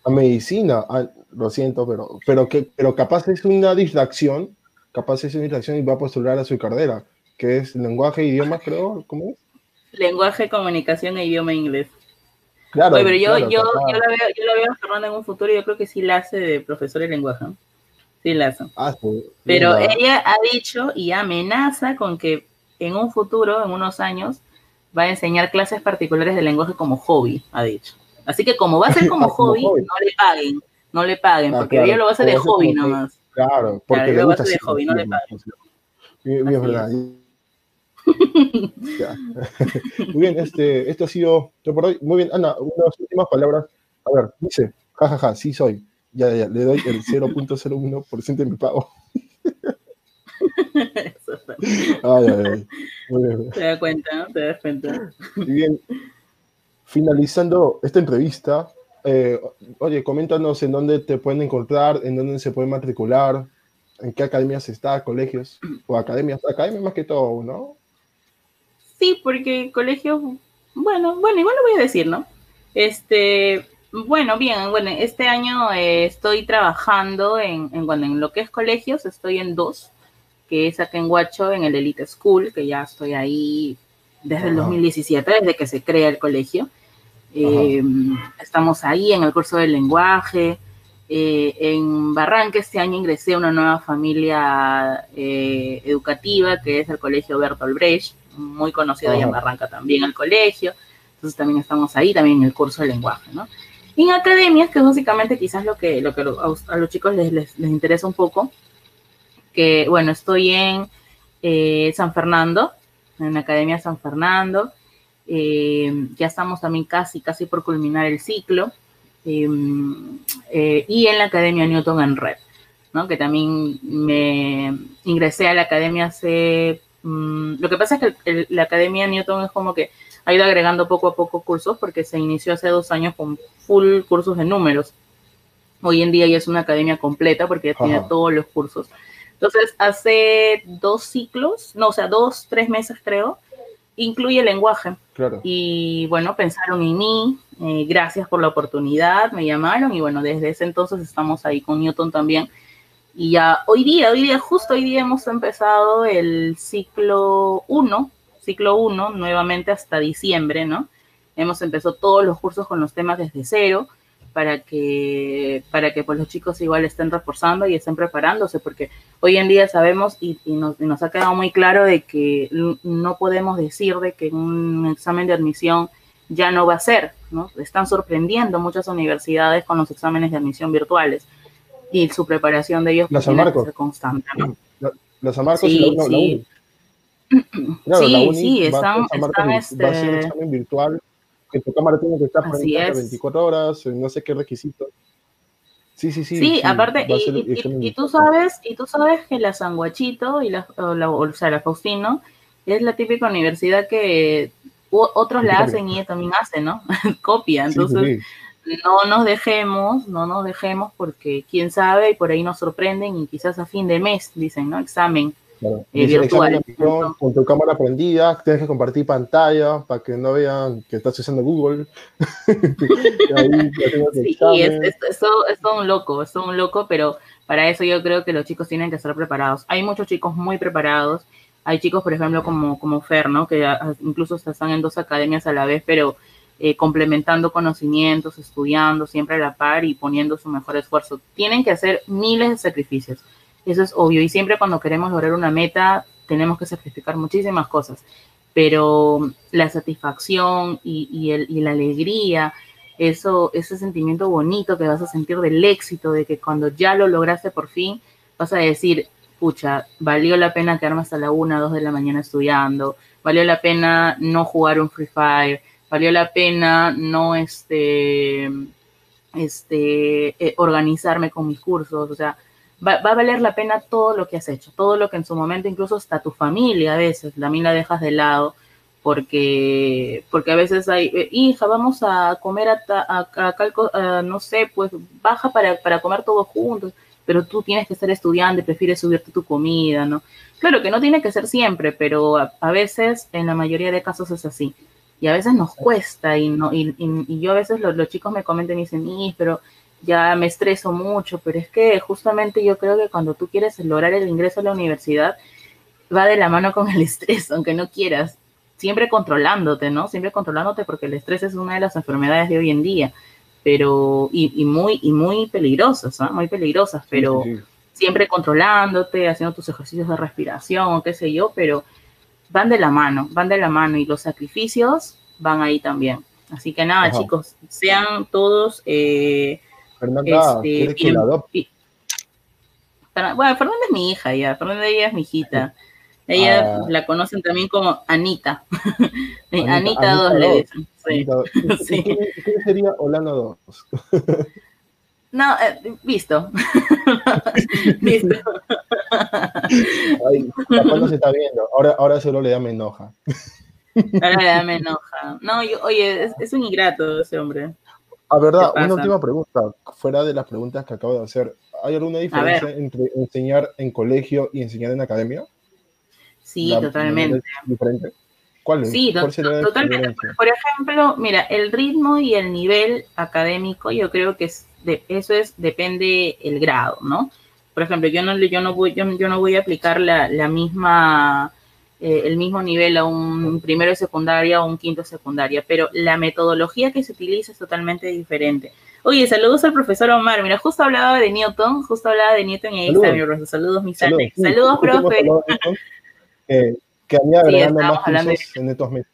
a medicina. Ah, lo siento, pero, pero, que, pero capaz es una distracción. Capaz es una distracción y va a postular a su carrera, que es lenguaje e idioma, creo. ¿Cómo es? Lenguaje, comunicación e idioma inglés. Claro, pero yo, yo, yo, la veo, yo la veo a Fernanda en un futuro y yo creo que sí la hace de profesor de lenguaje. Sí, Lazo. Ah, Pero ella ha dicho y amenaza con que en un futuro, en unos años, va a enseñar clases particulares de lenguaje como hobby, ha dicho. Así que como va a ser como, hobby, no le paguen, no le paguen, ah, porque ella lo va a hacer de hobby nomás. Claro, porque le gusta de hobby, no le paguen. Bien, verdad. Muy bien, este, esto ha sido todo por hoy. Muy bien, Ana, unas últimas palabras. A ver, dice, jajaja, ja, ja, sí soy. Ya, ya, le doy el 0.01% de mi pago. ay, ay, Te das cuenta, te das cuenta. bien, finalizando esta entrevista, eh, oye, coméntanos en dónde te pueden encontrar, en dónde se pueden matricular, en qué academias está, colegios, o academias, academias más que todo, ¿no? Sí, porque colegios, bueno, bueno, igual lo voy a decir, ¿no? Este, bueno, bien, bueno, este año eh, estoy trabajando en, en, bueno, en lo que es colegios, estoy en dos, que es acá en Huacho, en el Elite School, que ya estoy ahí desde el 2017, desde que se crea el colegio. Eh, estamos ahí en el curso del lenguaje. Eh, en Barranca este año ingresé a una nueva familia educativa, que es el Colegio Bertolt Brecht, muy conocido ahí en Barranca también el colegio. Entonces también estamos ahí, también en el curso de lenguaje, ¿no? en academias, que es básicamente quizás lo que, lo que a, los chicos les, les, interesa un poco, que bueno, estoy en eh, San Fernando, en la Academia San Fernando, eh, ya estamos también casi, casi por culminar el ciclo, em, eh, y en la Academia Newton en Red, ¿no? que también me ingresé a la academia hace... Mm, lo que pasa es que la Academia Newton es como que ha ido agregando poco a poco cursos porque se inició hace dos años con full cursos de números. Hoy en día ya es una academia completa porque ya tiene todos los cursos. Entonces, hace dos ciclos, no, o sea, dos, tres meses creo, incluye el lenguaje. Y bueno, pensaron en mí, eh, gracias por la oportunidad, me llamaron y bueno, desde ese entonces estamos ahí con Newton también. Y ya hoy día, hoy día, justo hoy día hemos empezado el ciclo 1 ciclo 1 nuevamente hasta diciembre, ¿no? Hemos empezado todos los cursos con los temas desde cero para que, para que pues, los chicos igual estén reforzando y estén preparándose, porque hoy en día sabemos y, nos, nos, ha quedado muy claro de que no podemos decir de que un examen de admisión ya no va a ser, ¿no? Están sorprendiendo muchas universidades con los exámenes de admisión virtuales y su preparación de ellos pues, tiene que ser constante. La, San Marcos y la, sí sí, sí, están, están este... Va a ser un examen virtual, que tu cámara tiene que estar Así 24 horas, no sé qué requisitos. Sí, sí, sí. Sí, aparte, y, tú sabes, y tú sabes que la Sanguachito y la, o, sea, la Faustino es la típica universidad que otros la hacen y ella también hace, ¿no? Copia. Entonces, no nos dejemos, no nos dejemos porque quién sabe y por ahí nos sorprenden y quizás a fin de mes dicen, ¿no? Examen eh, virtual. Con tu cámara prendida, tienes que compartir pantalla para que no vean que estás usando Google. sí, es, todo un loco, es todo un loco, pero para eso yo creo que los chicos tienen que estar preparados. Hay muchos chicos muy preparados. Hay chicos, por ejemplo, como, como Fer, ¿no? Que incluso están en dos academias a la vez, pero eh, complementando conocimientos, estudiando siempre a la par y poniendo su mejor esfuerzo. Tienen que hacer miles de sacrificios. Eso es obvio. Y siempre cuando queremos lograr una meta, tenemos que sacrificar muchísimas cosas. Pero la satisfacción y, el, y la alegría, eso, ese sentimiento bonito que vas a sentir del éxito, de que cuando ya lo lograste por fin, vas a decir, pucha, valió la pena quedarme hasta la una, dos de la mañana estudiando, valió la pena no jugar un Free Fire, valió la pena no este, este, eh, organizarme con mis cursos, o sea, va, a valer la pena todo lo que has hecho, todo lo que en su momento, incluso hasta tu familia a veces, también la dejas de lado, porque, porque a veces hay, eh, hija, vamos a comer a, a, no sé, pues baja para, para comer todos juntos, pero tú tienes que estar estudiando y prefieres subirte tu comida, ¿no? Claro que no tiene que ser siempre, pero a veces, en la mayoría de casos es así y a veces nos cuesta y, no, y, yo a veces los chicos me comentan y dicen, pero ya me estreso mucho, pero es que justamente yo creo que cuando tú quieres lograr el ingreso a la universidad, va de la mano con el estrés, aunque no quieras, siempre controlándote, ¿no? Siempre controlándote porque el estrés es una de las enfermedades de hoy en día, pero, y, muy, y muy peligrosas, ¿no? Muy peligrosas, pero siempre controlándote, haciendo tus ejercicios de respiración o qué sé yo, pero van de la mano, van de la mano y los sacrificios van ahí también. Así que nada, chicos, sean todos... Eh, Fernanda, este, que la bueno, Fernanda es mi hija ya, Fernanda ella es mi hijita. Ella ah. la conocen también como Anita. Anita, 2 le dicen. Sí. ¿Qué, sería Holanda 2? No, eh, visto. visto. Ay, no se está viendo. Ahora, ahora solo le da me enoja. Ahora le da me enoja. No, oye, es, un ingrato ese hombre. A verdad, una última pregunta, fuera de las preguntas que acabo de hacer. ¿Hay alguna diferencia entre enseñar en colegio y enseñar en academia? Sí, totalmente. ¿Diferente? ¿Cuál es? Sí, totalmente. Por ejemplo, mira, el ritmo y el nivel académico, yo creo que es de, eso es, depende el grado, ¿no? Por ejemplo, yo no, yo no, voy, yo, no voy a aplicar la, la misma, eh, el mismo nivel a un primero de secundaria o un quinto de secundaria, pero la metodología que se utiliza es totalmente diferente. Oye, saludos al profesor Omar. Mira, justo hablaba de Newton, justo hablaba de Newton y ahí está mi profesor. Saludos, mis Saludos, saludos profe. Eh, que había sí, más cursos en estos meses.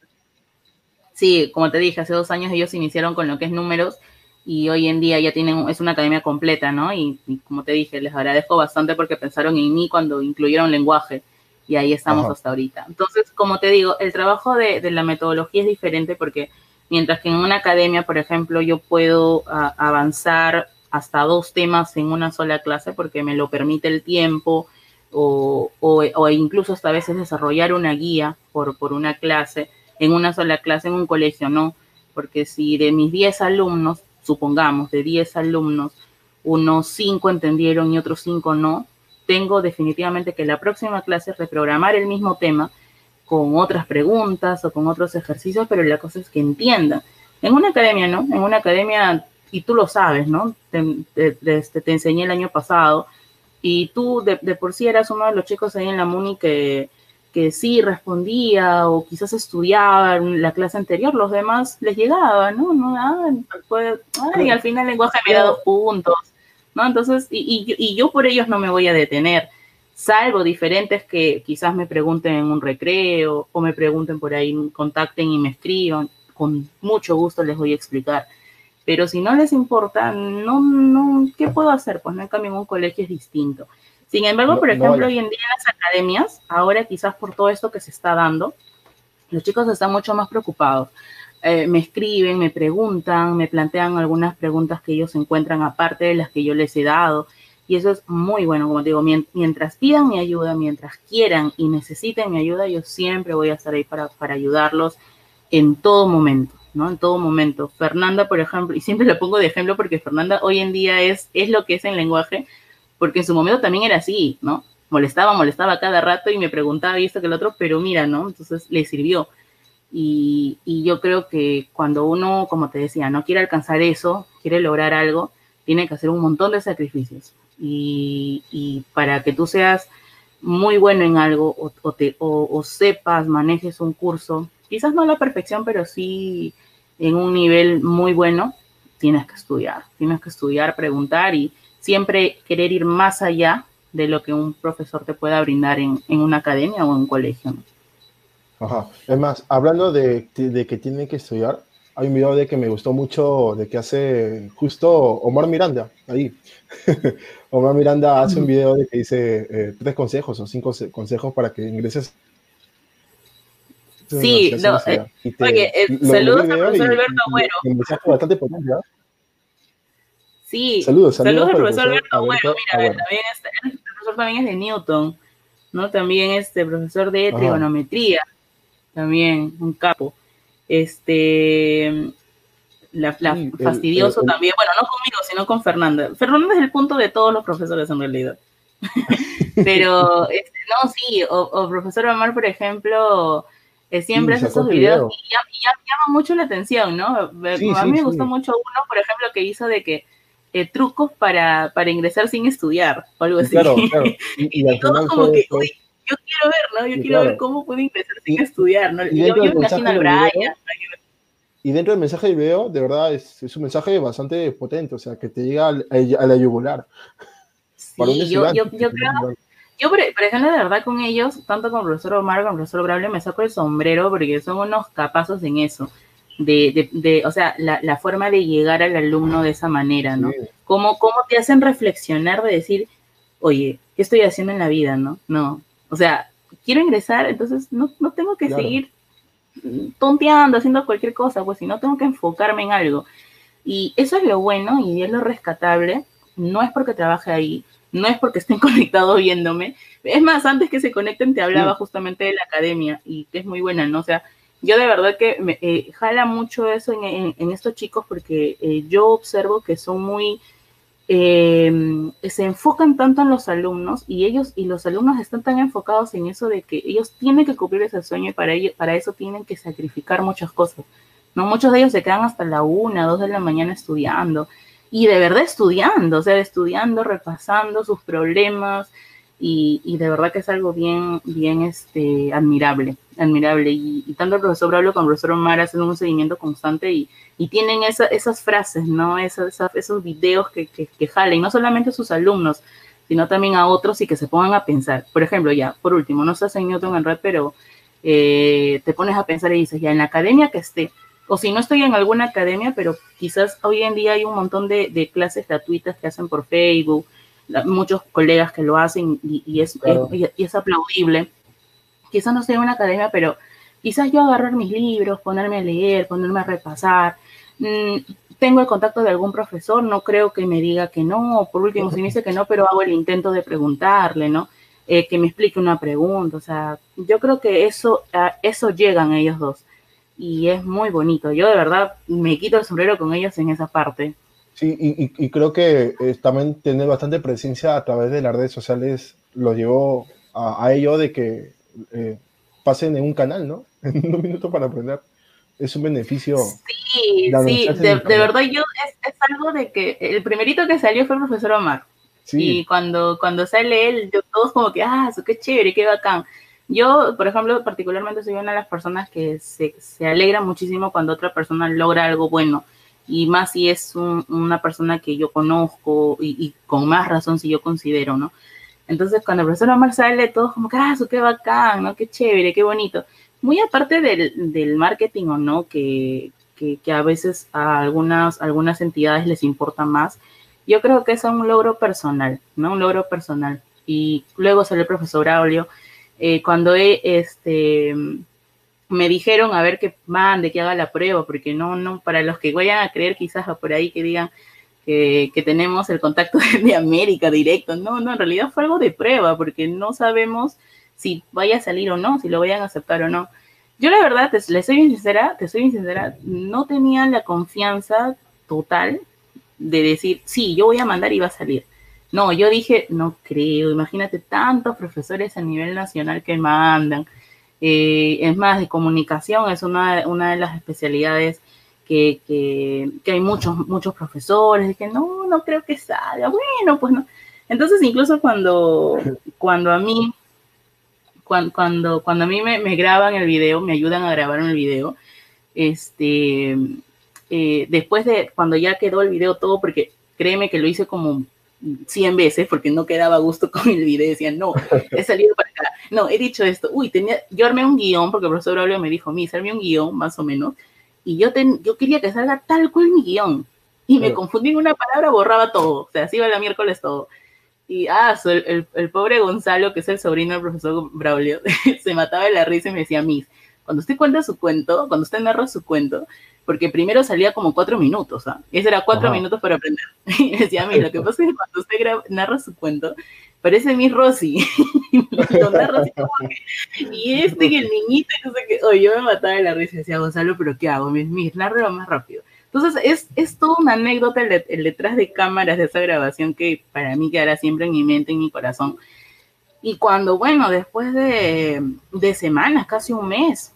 Sí, como te dije, hace dos años ellos iniciaron con lo que es números y hoy en día ya tienen, es una academia completa, ¿no? Y, como te dije, les agradezco bastante porque pensaron en mí cuando incluyeron lenguaje y ahí estamos hasta ahorita. Entonces, como te digo, el trabajo de, la metodología es diferente porque mientras que en una academia, por ejemplo, yo puedo avanzar hasta dos temas en una sola clase porque me lo permite el tiempo o, o, incluso hasta a veces desarrollar una guía por, por una clase en una sola clase en un colegio, no, porque si de mis 10 alumnos supongamos, de 10 alumnos, unos 5 entendieron y otros 5 no, tengo definitivamente que la próxima clase reprogramar el mismo tema con otras preguntas o con otros ejercicios, pero la cosa es que entiendan. En una academia, ¿no? En una academia, y tú lo sabes, ¿no? Te, este, te, enseñé el año pasado, y tú de, de, por sí eras uno de los chicos ahí en la MUNI que, que sí respondía o quizás estudiaba en la clase anterior, los demás les llegaba, ¿no? no ah, y al final el lenguaje me da dos puntos, ¿no? Entonces, y, y, yo por ellos no me voy a detener, salvo diferentes que quizás me pregunten en un recreo o me pregunten por ahí, contacten y me escriban, con mucho gusto les voy a explicar. Pero si no les importa, no, no, ¿qué puedo hacer? Pues no, en cambio en un colegio es distinto. Sin embargo, por ejemplo, hoy en día en las academias, ahora quizás por todo esto que se está dando, los chicos están mucho más preocupados. Eh, me escriben, me preguntan, me plantean algunas preguntas que ellos encuentran aparte de las que yo les he dado. Y eso es muy bueno, como te digo, mientras pidan mi ayuda, mientras quieran y necesiten mi ayuda, yo siempre voy a estar ahí para, para ayudarlos en todo momento. ¿no? En todo momento. Fernanda, por ejemplo, y siempre la pongo de ejemplo porque Fernanda hoy en día es, es lo que es en lenguaje, porque en su momento también era así, ¿no? Molestaba, molestaba cada rato y me preguntaba y esto que el otro, pero mira, ¿no? Entonces le sirvió. Y, yo creo que cuando uno, como te decía, no quiere alcanzar eso, quiere lograr algo, tiene que hacer un montón de sacrificios. Y, para que tú seas muy bueno en algo o, o, o, sepas, manejes un curso, quizás no a la perfección, pero sí en un nivel muy bueno, tienes que estudiar, tienes que estudiar, preguntar y siempre querer ir más allá de lo que un profesor te pueda brindar en, en una academia o en un colegio. ¿no? Ajá. Es más, hablando de, de, que tiene que estudiar, hay un video de que me gustó mucho de que hace justo Omar Miranda, ahí. Omar Miranda hace un video de que dice eh, tres consejos o cinco consejos para que ingreses. Sí, no, eh, oye, eh, saludos al profesor Alberto Agüero. bastante potente. Sí, saludos, saludos, al profesor, Alberto Agüero. Mira, también este, el profesor también es de Newton, ¿no? También este profesor de trigonometría también, un capo. Este, la, fastidioso también, bueno, no conmigo, sino con Fernanda. Fernanda es el punto de todos los profesores en realidad. Pero, este, no, sí, o, profesor Omar, por ejemplo, eh, siempre hace esos videos y, ya, llama mucho la atención, ¿no? a mí me gustó mucho uno, por ejemplo, que hizo de que eh, trucos para, para ingresar sin estudiar, o algo así. Claro, claro. Y, y, todo como que, yo quiero ver, ¿no? Yo quiero ver cómo puede empezar sin estudiar, ¿no? Y, yo, yo imagino al Brian. Y dentro del mensaje del video, de verdad, es, es, un mensaje bastante potente, o sea, que te llega al, a la yugular. Sí, yo, yo, yo creo, yo, por, ejemplo, de verdad, con ellos, tanto con el profesor Omar como con el profesor Brable, me saco el sombrero porque son unos capazos en eso. De, de, de o sea, la, la, forma de llegar al alumno de esa manera, ¿no? Cómo, cómo te hacen reflexionar de decir, oye, ¿qué estoy haciendo en la vida, no? No, o sea, quiero ingresar, entonces no, no tengo que seguir tonteando, haciendo cualquier cosa, pues si no tengo que enfocarme en algo. Y eso es lo bueno y es lo rescatable. No es porque trabaje ahí, no es porque estén conectados viéndome. Es más, antes que se conecten te hablaba justamente de la academia y que es muy buena, ¿no? O sea, yo de verdad que me eh, jala mucho eso en, estos chicos porque eh, yo observo que son muy eh, se enfocan tanto en los alumnos y ellos y los alumnos están tan enfocados en eso de que ellos tienen que cumplir ese sueño y para, ello, para eso tienen que sacrificar muchas cosas. ¿no? Muchos de ellos se quedan hasta la una, dos de la mañana estudiando y de verdad estudiando, o sea, estudiando, repasando sus problemas, y, de verdad que es algo bien, bien este, admirable, admirable. Y, tanto el profesor Bravo como el profesor Omar hacen un seguimiento constante y, y tienen esa, esas frases, ¿no? Esas, esos videos que, que, jalen, no solamente a sus alumnos, sino también a otros y que se pongan a pensar. Por ejemplo, ya, por último, no estás en Newton en red, pero eh, te pones a pensar y dices, ya, en la academia que esté, o si no estoy en alguna academia, pero quizás hoy en día hay un montón de clases gratuitas que hacen por Facebook, muchos colegas que lo hacen y, es, y, es aplaudible. Quizás no sea una academia, pero quizás yo agarrar mis libros, ponerme a leer, ponerme a repasar. Mm, tengo el contacto de algún profesor, no creo que me diga que no, por último, si me dice que no, pero hago el intento de preguntarle, ¿no? Eh, que me explique una pregunta, o sea, yo creo que eso, a eso llegan ellos dos y es muy bonito. Yo de verdad me quito el sombrero con ellos en esa parte. Sí, y, y, creo que eh, también tener bastante presencia a través de las redes sociales lo llevó a, a ello de que eh, pasen en un canal, ¿no? En un minuto para aprender. Es un beneficio. Sí, sí, de, de, verdad yo es, es, algo de que el primerito que salió fue el profesor Omar. Sí. Y cuando, cuando sale él, yo, todos como que, ah, eso qué chévere, qué bacán. Yo, por ejemplo, particularmente soy una de las personas que se, se alegra muchísimo cuando otra persona logra algo bueno y más si es un, una persona que yo conozco y, con más razón si yo considero, ¿no? Entonces, cuando el profesor Omar sale, todos como ah, qué bacán, ¿no? Qué chévere, qué bonito. Muy aparte del, del marketing o no, que, que, a veces a algunas, algunas entidades les importa más, yo creo que es un logro personal, ¿no? Un logro personal. Y luego sale el profesor Braulio, eh, cuando he, este, me dijeron a ver que mande, que haga la prueba, porque no, no, para los que vayan a creer quizás por ahí que digan que, tenemos el contacto de América directo, no, no, en realidad fue algo de prueba, porque no sabemos si vaya a salir o no, si lo vayan a aceptar o no. Yo la verdad, te, le soy sincera, te soy sincera, no tenía la confianza total de decir, sí, yo voy a mandar y va a salir. No, yo dije, no creo, imagínate tantos profesores a nivel nacional que mandan. Es más, de comunicación es una, una de las especialidades que, que, que, hay muchos, muchos profesores, que no, no creo que salga. Bueno, pues no. Entonces, incluso cuando, cuando a mí, cuando, cuando, cuando a mí me, me graban el video, me ayudan a grabar el video, este, eh, después de cuando ya quedó el video todo, porque créeme que lo hice como 100 veces porque no quedaba a gusto con el video. Decía, no, he salido para acá. No, he dicho esto. Uy, tenía, yo armé un guion porque el profesor Braulio me dijo, mi, armé un guion más o menos. Y yo, ten, yo quería que salga tal cual mi guion. Y me confundí en una palabra, borraba todo. O sea, así iba la miércoles todo. Y, ah, el, el, pobre Gonzalo, que es el sobrino del profesor Braulio, se mataba de la risa y me decía, Miss, cuando usted cuenta su cuento, cuando usted narra su cuento, porque primero salía como cuatro minutos, ¿ah? Ese era cuatro minutos para aprender. Y decía, mí, lo que pasa es que cuando usted narra su cuento, parece mi Rosy. lo narra así como que, y este que el niñito, no sé qué, oye, yo me mataba de la risa y decía, Gonzalo, pero ¿qué hago? Mis, mis, narro más rápido. Entonces, es, es toda una anécdota el, el, detrás de cámaras de esa grabación que para mí quedará siempre en mi mente, en mi corazón. Y cuando, bueno, después de, de semanas, casi un mes,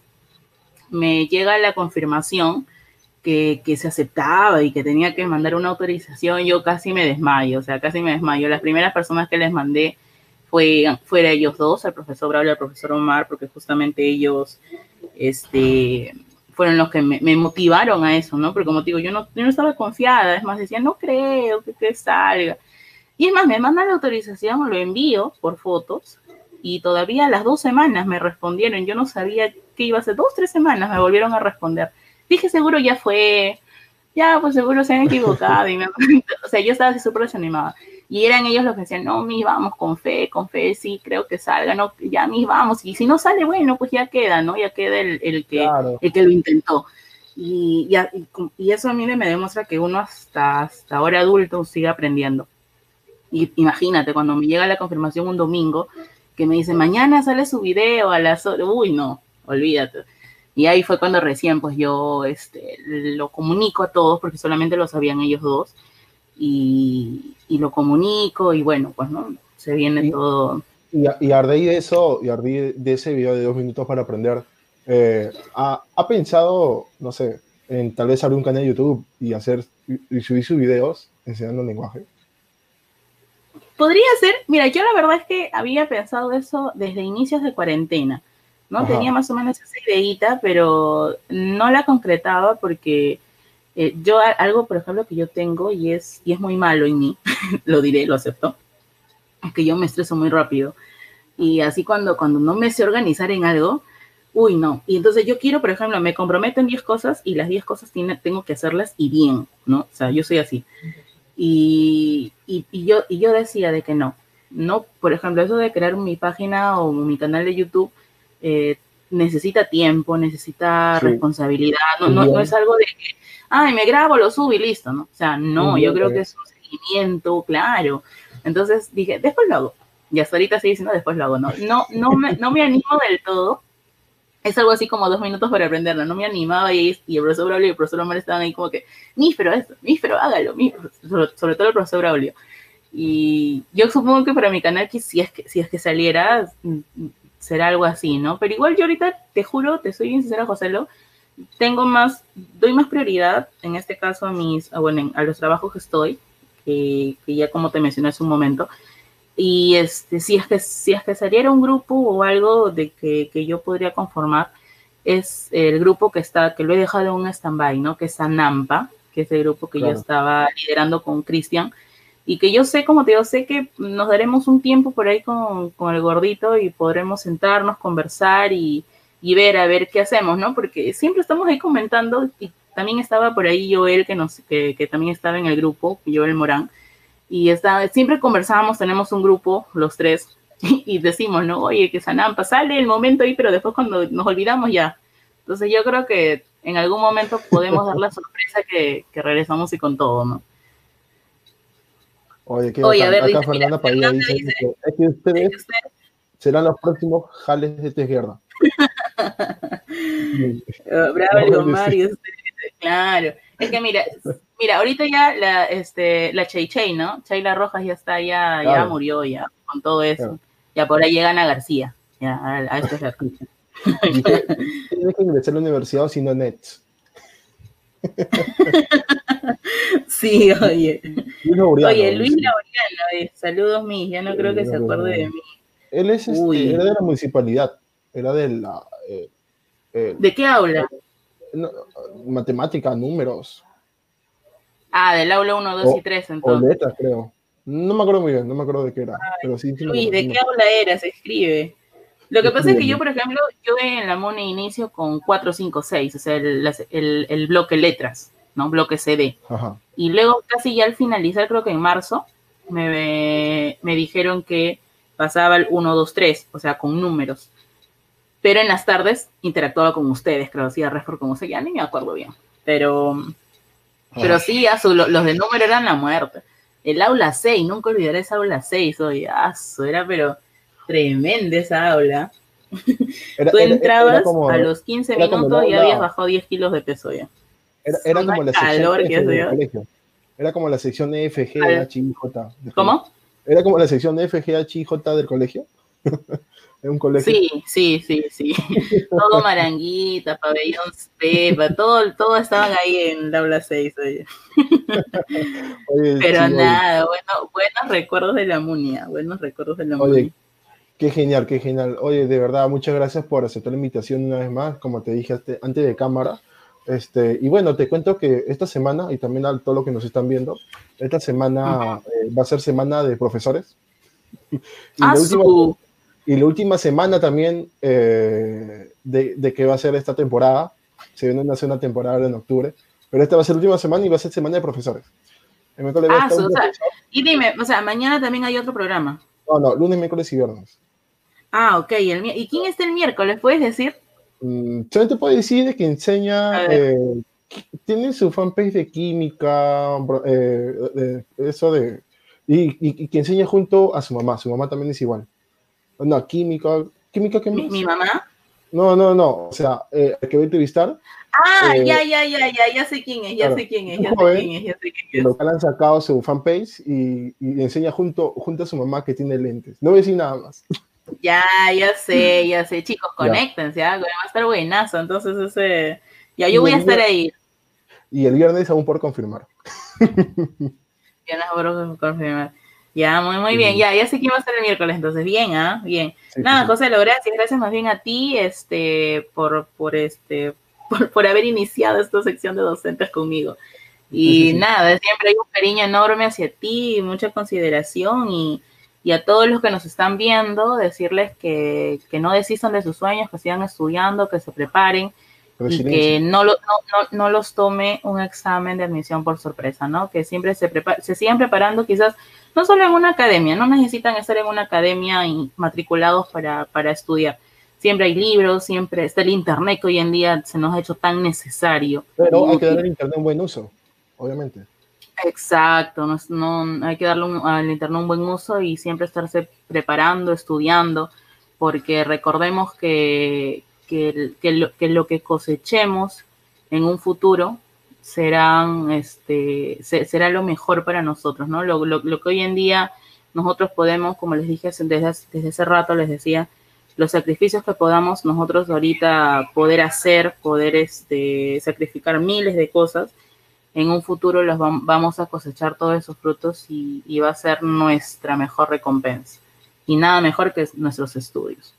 me llega la confirmación que, se aceptaba y que tenía que mandar una autorización, yo casi me desmayo, o sea, casi me desmayo. Las primeras personas que les mandé fue, fueron ellos dos, el profesor Braulio y el profesor Omar, porque justamente ellos este, fueron los que me, me, motivaron a eso, ¿no? Porque como digo, yo no, yo no estaba confiada, es más, decía, no creo que, que salga. Y es más, me mandan la autorización, lo envío por fotos, y todavía las dos semanas me respondieron, yo no sabía que iba a ser, dos, tres semanas me volvieron a responder dije, seguro ya fue, ya, pues seguro se han equivocado. Y me, o sea, yo estaba así súper desanimada. Y eran ellos los que decían, no, mis, vamos, con fe, con fe, sí, creo que salga, no, ya, mis, vamos. Y si no sale, bueno, pues ya queda, ¿no? Ya queda el, el que, el que lo intentó. Y, y, y, eso a mí me demuestra que uno hasta, hasta ahora adulto sigue aprendiendo. Y imagínate, cuando me llega la confirmación un domingo, que me dice, mañana sale su video a las... Uy, no, olvídate. Y ahí fue cuando recién pues yo este, lo comunico a todos, porque solamente lo sabían ellos dos, y, y lo comunico y bueno, pues no, se viene todo. Y, y Ardei de eso, y Ardei de ese video de dos minutos para aprender, eh, ha, ha, pensado, no sé, en tal vez abrir un canal de YouTube y hacer y subir sus videos enseñando lenguaje. Podría ser, mira, yo la verdad es que había pensado eso desde inicios de cuarentena ¿no? Tenía más o menos esa ideita, pero no la concretaba porque eh, yo algo, por ejemplo, que yo tengo y es, y es muy malo en mí, lo diré, lo acepto, es que yo me estreso muy rápido. Y así cuando, cuando no me sé organizar en algo, uy, no. Y entonces yo quiero, por ejemplo, me comprometo en 10 cosas y las 10 cosas tiene, tengo que hacerlas y bien, ¿no? O sea, yo soy así. Y, y, y, yo, y yo decía de que no. No, por ejemplo, eso de crear mi página o mi canal de YouTube, eh, necesita tiempo, necesita responsabilidad, no, no, es algo de que, ay, me grabo, lo subo y listo, ¿no? O sea, no, yo creo que es un seguimiento, claro. Entonces dije, después lo hago. Y hasta ahorita estoy diciendo, después lo hago, ¿no? No, no, me, no me animo del todo. Es algo así como dos minutos para aprenderlo. No me animaba y, y el profesor Braulio y el profesor Omar estaban ahí como que, pero esto, pero hágalo, mi, sobre, todo el profesor Braulio. Y yo supongo que para mi canal, si es que, si es que saliera, será algo así, ¿no? Pero igual yo ahorita, te juro, te soy bien sincera, Joselo, tengo más, doy más prioridad, en este caso a mis, bueno, a los trabajos que estoy, que, ya como te mencioné hace un momento, y este, si es que, si es que saliera un grupo o algo de que, que yo podría conformar, es el grupo que está, que lo he dejado en un stand-by, ¿no? Que es Anampa, que es el grupo que yo estaba liderando con Cristian, y que yo sé, como te digo, sé que nos daremos un tiempo por ahí con, con el gordito y podremos sentarnos, conversar y, y, ver a ver qué hacemos, ¿no? Porque siempre estamos ahí comentando y también estaba por ahí Joel, que, nos, que, que también estaba en el grupo, Joel Morán, y está, siempre conversábamos, tenemos un grupo, los tres, y, decimos, ¿no? Oye, que Sanampa, sale el momento ahí, pero después cuando nos olvidamos ya. Entonces yo creo que en algún momento podemos dar la sorpresa que, que regresamos y con todo, ¿no? Oye, que Oye, acá, a ver, acá dice, Fernanda Padilla dice, dice, que, es que ustedes serán los próximos jales de esta izquierda. Bravo, Mario. Claro. Es que mira, mira, ahorita ya la, este, la Chey Chey, ¿no? Chayla Rojas ya está, ya, ya murió ya con todo eso. Ya por ahí llegan a García. Ya, a, esto se escucha. Tienes que ingresar a la universidad o si no Nets. Sí, oye. oye, Luis Laureano, eh, saludos mis, ya no creo que se acuerde de mí. Él es este, era de la municipalidad, era de la... Eh, eh, ¿De qué aula? matemática, números. Ah, del aula 1, 2 y 3, entonces. O letras, creo. No me acuerdo muy bien, no me acuerdo de qué era. pero sí, Luis, ¿de qué aula era? Se escribe. Lo que pasa es que yo, por ejemplo, yo en la MONE inicio con 4, 5, 6, o sea, el, el, el bloque letras, ¿no? Bloque CD. Ajá. Y luego, casi ya al finalizar, creo que en marzo, me, me dijeron que pasaba el 1, 2, 3, o sea, con números. Pero en las tardes interactuaba con ustedes, creo, hacía refor como se ya ni me acuerdo bien. Pero, pero sí, los de número eran la muerte. El aula 6, nunca olvidaré esa aula 6, oye, aso, era pero tremenda esa aula. Tú entrabas a los 15 minutos y habías bajado 10 kilos de peso ya. Era, como la sección del colegio. Era como la sección. ¿Cómo? Era como la sección de FGH J del colegio. en un colegio. Sí, sí, sí, sí. todo Maranguita, Pabellón Pepa, todo, todo estaban ahí en la aula 6, oye. Pero nada, bueno, buenos recuerdos de la Munia, buenos recuerdos de la Munia. Qué genial, qué genial. Oye, de verdad, muchas gracias por aceptar la invitación una vez más, como te dije antes de cámara. Este, y bueno, te cuento que esta semana, y también a todo lo que nos están viendo, esta semana eh, va a ser semana de profesores. Y, ah, la, última, y la última semana también eh, de, de, que va a ser esta temporada, se viene una segunda temporada en octubre, pero esta va a ser la última semana y va a ser semana de profesores. Ah, o sea, y dime, o sea, mañana también hay otro programa. No, no, lunes, miércoles y viernes. Ah, ok. ¿Y quién está el miércoles? ¿Puedes decir? Mm, solamente puedo decir que enseña, eh, tiene su fanpage de química, eh, eso de, y, que enseña junto a su mamá, su mamá también es igual. No, química, química que ¿Mi, ¿Mi, mamá? No, no, no, o sea, eh, el que voy a entrevistar. Ah, ya, ya, ya, ya, ya sé quién es, ya sé quién es, ya sé quién es, ya sé quién es. Lo han sacado su fanpage y, y enseña junto, junto a su mamá que tiene lentes. No voy a decir nada más. Ya, ya sé, ya sé, chicos, conéctense, ya. va a estar buenazo, entonces ese, ya yo voy a estar ahí. Y el viernes aún por confirmar. Viernes por confirmar. Ya, muy, muy bien, ya, ya sé quién va a ser el miércoles, entonces, bien, ¿ah? Bien. Nada, José, lo gracias, gracias más bien a ti, este, por, por este, por, haber iniciado esta sección de docentes conmigo. Y nada, siempre hay un cariño enorme hacia ti, mucha consideración y, y a todos los que nos están viendo, decirles que, no desistan de sus sueños, que sigan estudiando, que se preparen y que no, no, no, los tome un examen de admisión por sorpresa, ¿no? Que siempre se, se sigan preparando, quizás no solo en una academia, no necesitan estar en una academia y matriculados para, para estudiar. Siempre hay libros, siempre está el Internet que hoy en día se nos ha hecho tan necesario. Pero hay que dar el Internet un buen uso, obviamente. Exacto, no, hay que darle al internet un buen uso y siempre estarse preparando, estudiando, porque recordemos que, que, lo, que, cosechemos en un futuro serán, este, será lo mejor para nosotros, ¿no? Lo, lo, que hoy en día nosotros podemos, como les dije desde, desde ese rato, les decía, los sacrificios que podamos nosotros ahorita poder hacer, poder este, sacrificar miles de cosas, en un futuro los vamos a cosechar todos esos frutos y, va a ser nuestra mejor recompensa. Y nada mejor que nuestros estudios.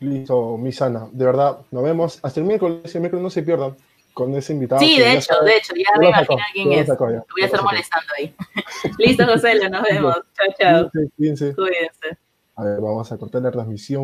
Listo, Misana. De verdad, nos vemos hasta el miércoles. El miércoles no se pierdan con ese invitado. Sí, de hecho, de hecho, ya me imagino quién es. voy a estar molestando ahí. Listo, José, nos vemos. Chao, chao. Cuídense, Cuídense. A ver, vamos a cortar la transmisión.